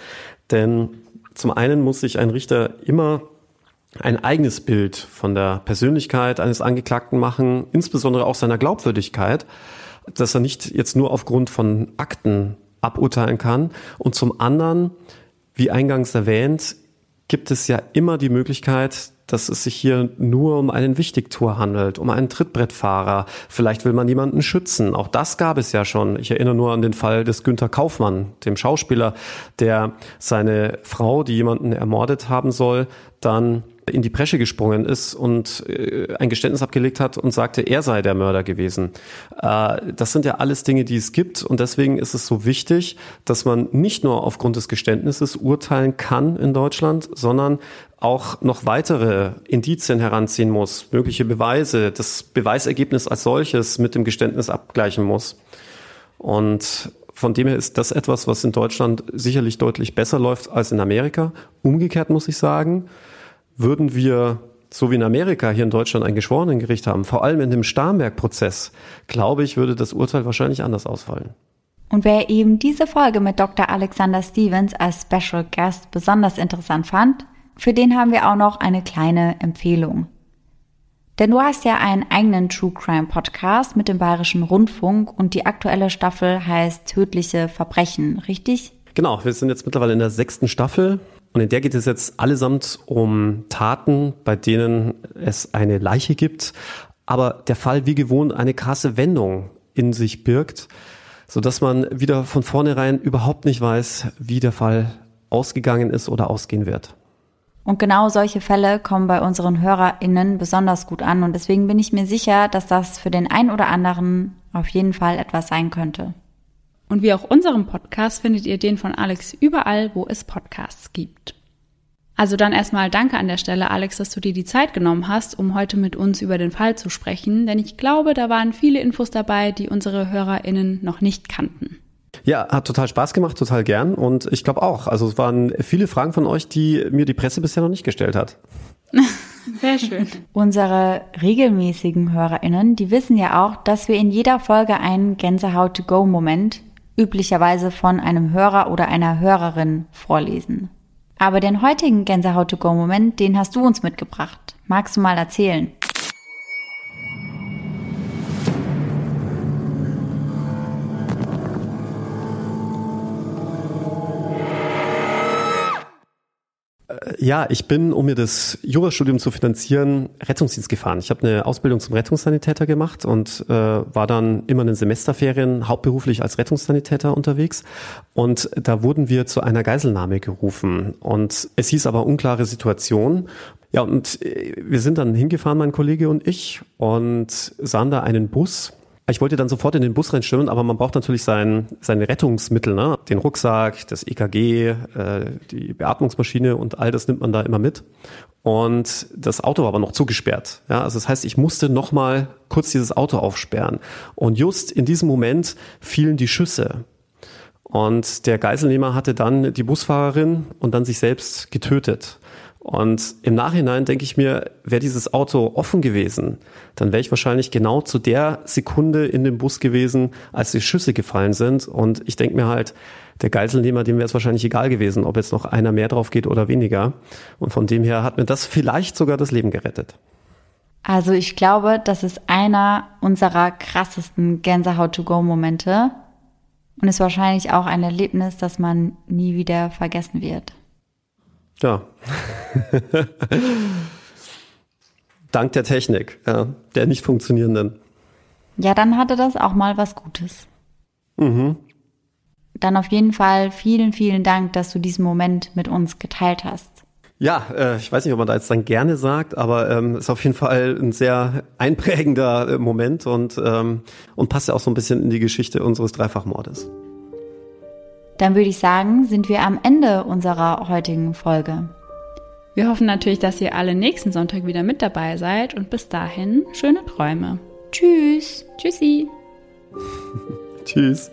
denn zum einen muss sich ein Richter immer ein eigenes Bild von der Persönlichkeit eines Angeklagten machen, insbesondere auch seiner Glaubwürdigkeit, dass er nicht jetzt nur aufgrund von Akten aburteilen kann. Und zum anderen, wie eingangs erwähnt, gibt es ja immer die Möglichkeit, dass es sich hier nur um einen Wichtigtour handelt, um einen Trittbrettfahrer. Vielleicht will man jemanden schützen. Auch das gab es ja schon. Ich erinnere nur an den Fall des Günther Kaufmann, dem Schauspieler, der seine Frau, die jemanden ermordet haben soll, dann in die Bresche gesprungen ist und äh, ein Geständnis abgelegt hat und sagte, er sei der Mörder gewesen. Äh, das sind ja alles Dinge, die es gibt und deswegen ist es so wichtig, dass man nicht nur aufgrund des Geständnisses urteilen kann in Deutschland, sondern auch noch weitere Indizien heranziehen muss, mögliche Beweise, das Beweisergebnis als solches mit dem Geständnis abgleichen muss. Und von dem her ist das etwas, was in Deutschland sicherlich deutlich besser läuft als in Amerika. Umgekehrt muss ich sagen, würden wir so wie in Amerika hier in Deutschland ein Geschworenengericht haben, vor allem in dem Starnberg-Prozess, glaube ich, würde das Urteil wahrscheinlich anders ausfallen. Und wer eben diese Folge mit Dr. Alexander Stevens als Special Guest besonders interessant fand, für den haben wir auch noch eine kleine Empfehlung. Denn du hast ja einen eigenen True Crime Podcast mit dem Bayerischen Rundfunk und die aktuelle Staffel heißt Tödliche Verbrechen, richtig? Genau, wir sind jetzt mittlerweile in der sechsten Staffel. Und in der geht es jetzt allesamt um Taten, bei denen es eine Leiche gibt, aber der Fall wie gewohnt eine krasse Wendung in sich birgt, so dass man wieder von vornherein überhaupt nicht weiß, wie der Fall ausgegangen ist oder ausgehen wird. Und genau solche Fälle kommen bei unseren HörerInnen besonders gut an und deswegen bin ich mir sicher, dass das für den einen oder anderen auf jeden Fall etwas sein könnte. Und wie auch unseren Podcast findet ihr den von Alex überall, wo es Podcasts gibt. Also dann erstmal danke an der Stelle, Alex, dass du dir die Zeit genommen hast, um heute mit uns über den Fall zu sprechen, denn ich glaube, da waren viele Infos dabei, die unsere HörerInnen noch nicht kannten. Ja, hat total Spaß gemacht, total gern und ich glaube auch. Also es waren viele Fragen von euch, die mir die Presse bisher noch nicht gestellt hat. Sehr schön. Unsere regelmäßigen HörerInnen, die wissen ja auch, dass wir in jeder Folge einen Gänsehaut-to-go-Moment üblicherweise von einem Hörer oder einer Hörerin vorlesen. Aber den heutigen Gänsehaut-to-go-Moment, den hast du uns mitgebracht. Magst du mal erzählen? Ja, ich bin, um mir das Jurastudium zu finanzieren, Rettungsdienst gefahren. Ich habe eine Ausbildung zum Rettungssanitäter gemacht und äh, war dann immer in den Semesterferien hauptberuflich als Rettungssanitäter unterwegs. Und da wurden wir zu einer Geiselnahme gerufen. Und es hieß aber unklare Situation. Ja, und äh, wir sind dann hingefahren, mein Kollege und ich, und sahen da einen Bus ich wollte dann sofort in den Bus reinstürmen, aber man braucht natürlich sein, seine Rettungsmittel, ne? den Rucksack, das EKG, äh, die Beatmungsmaschine und all das nimmt man da immer mit. Und das Auto war aber noch zugesperrt. Ja, also das heißt, ich musste noch mal kurz dieses Auto aufsperren. Und just in diesem Moment fielen die Schüsse. Und der Geiselnehmer hatte dann die Busfahrerin und dann sich selbst getötet. Und im Nachhinein denke ich mir, wäre dieses Auto offen gewesen, dann wäre ich wahrscheinlich genau zu der Sekunde in dem Bus gewesen, als die Schüsse gefallen sind. Und ich denke mir halt, der Geiselnehmer, dem wäre es wahrscheinlich egal gewesen, ob jetzt noch einer mehr drauf geht oder weniger. Und von dem her hat mir das vielleicht sogar das Leben gerettet. Also ich glaube, das ist einer unserer krassesten Gänsehaut-to-go-Momente und ist wahrscheinlich auch ein Erlebnis, das man nie wieder vergessen wird. Ja. Dank der Technik, ja, der nicht funktionierenden. Ja, dann hatte das auch mal was Gutes. Mhm. dann auf jeden Fall vielen, vielen Dank, dass du diesen Moment mit uns geteilt hast. Ja, äh, ich weiß nicht, ob man da jetzt dann gerne sagt, aber ähm, ist auf jeden Fall ein sehr einprägender äh, Moment und, ähm, und passt ja auch so ein bisschen in die Geschichte unseres Dreifachmordes. Dann würde ich sagen, sind wir am Ende unserer heutigen Folge. Wir hoffen natürlich, dass ihr alle nächsten Sonntag wieder mit dabei seid und bis dahin schöne Träume. Tschüss. Tschüssi. Tschüss.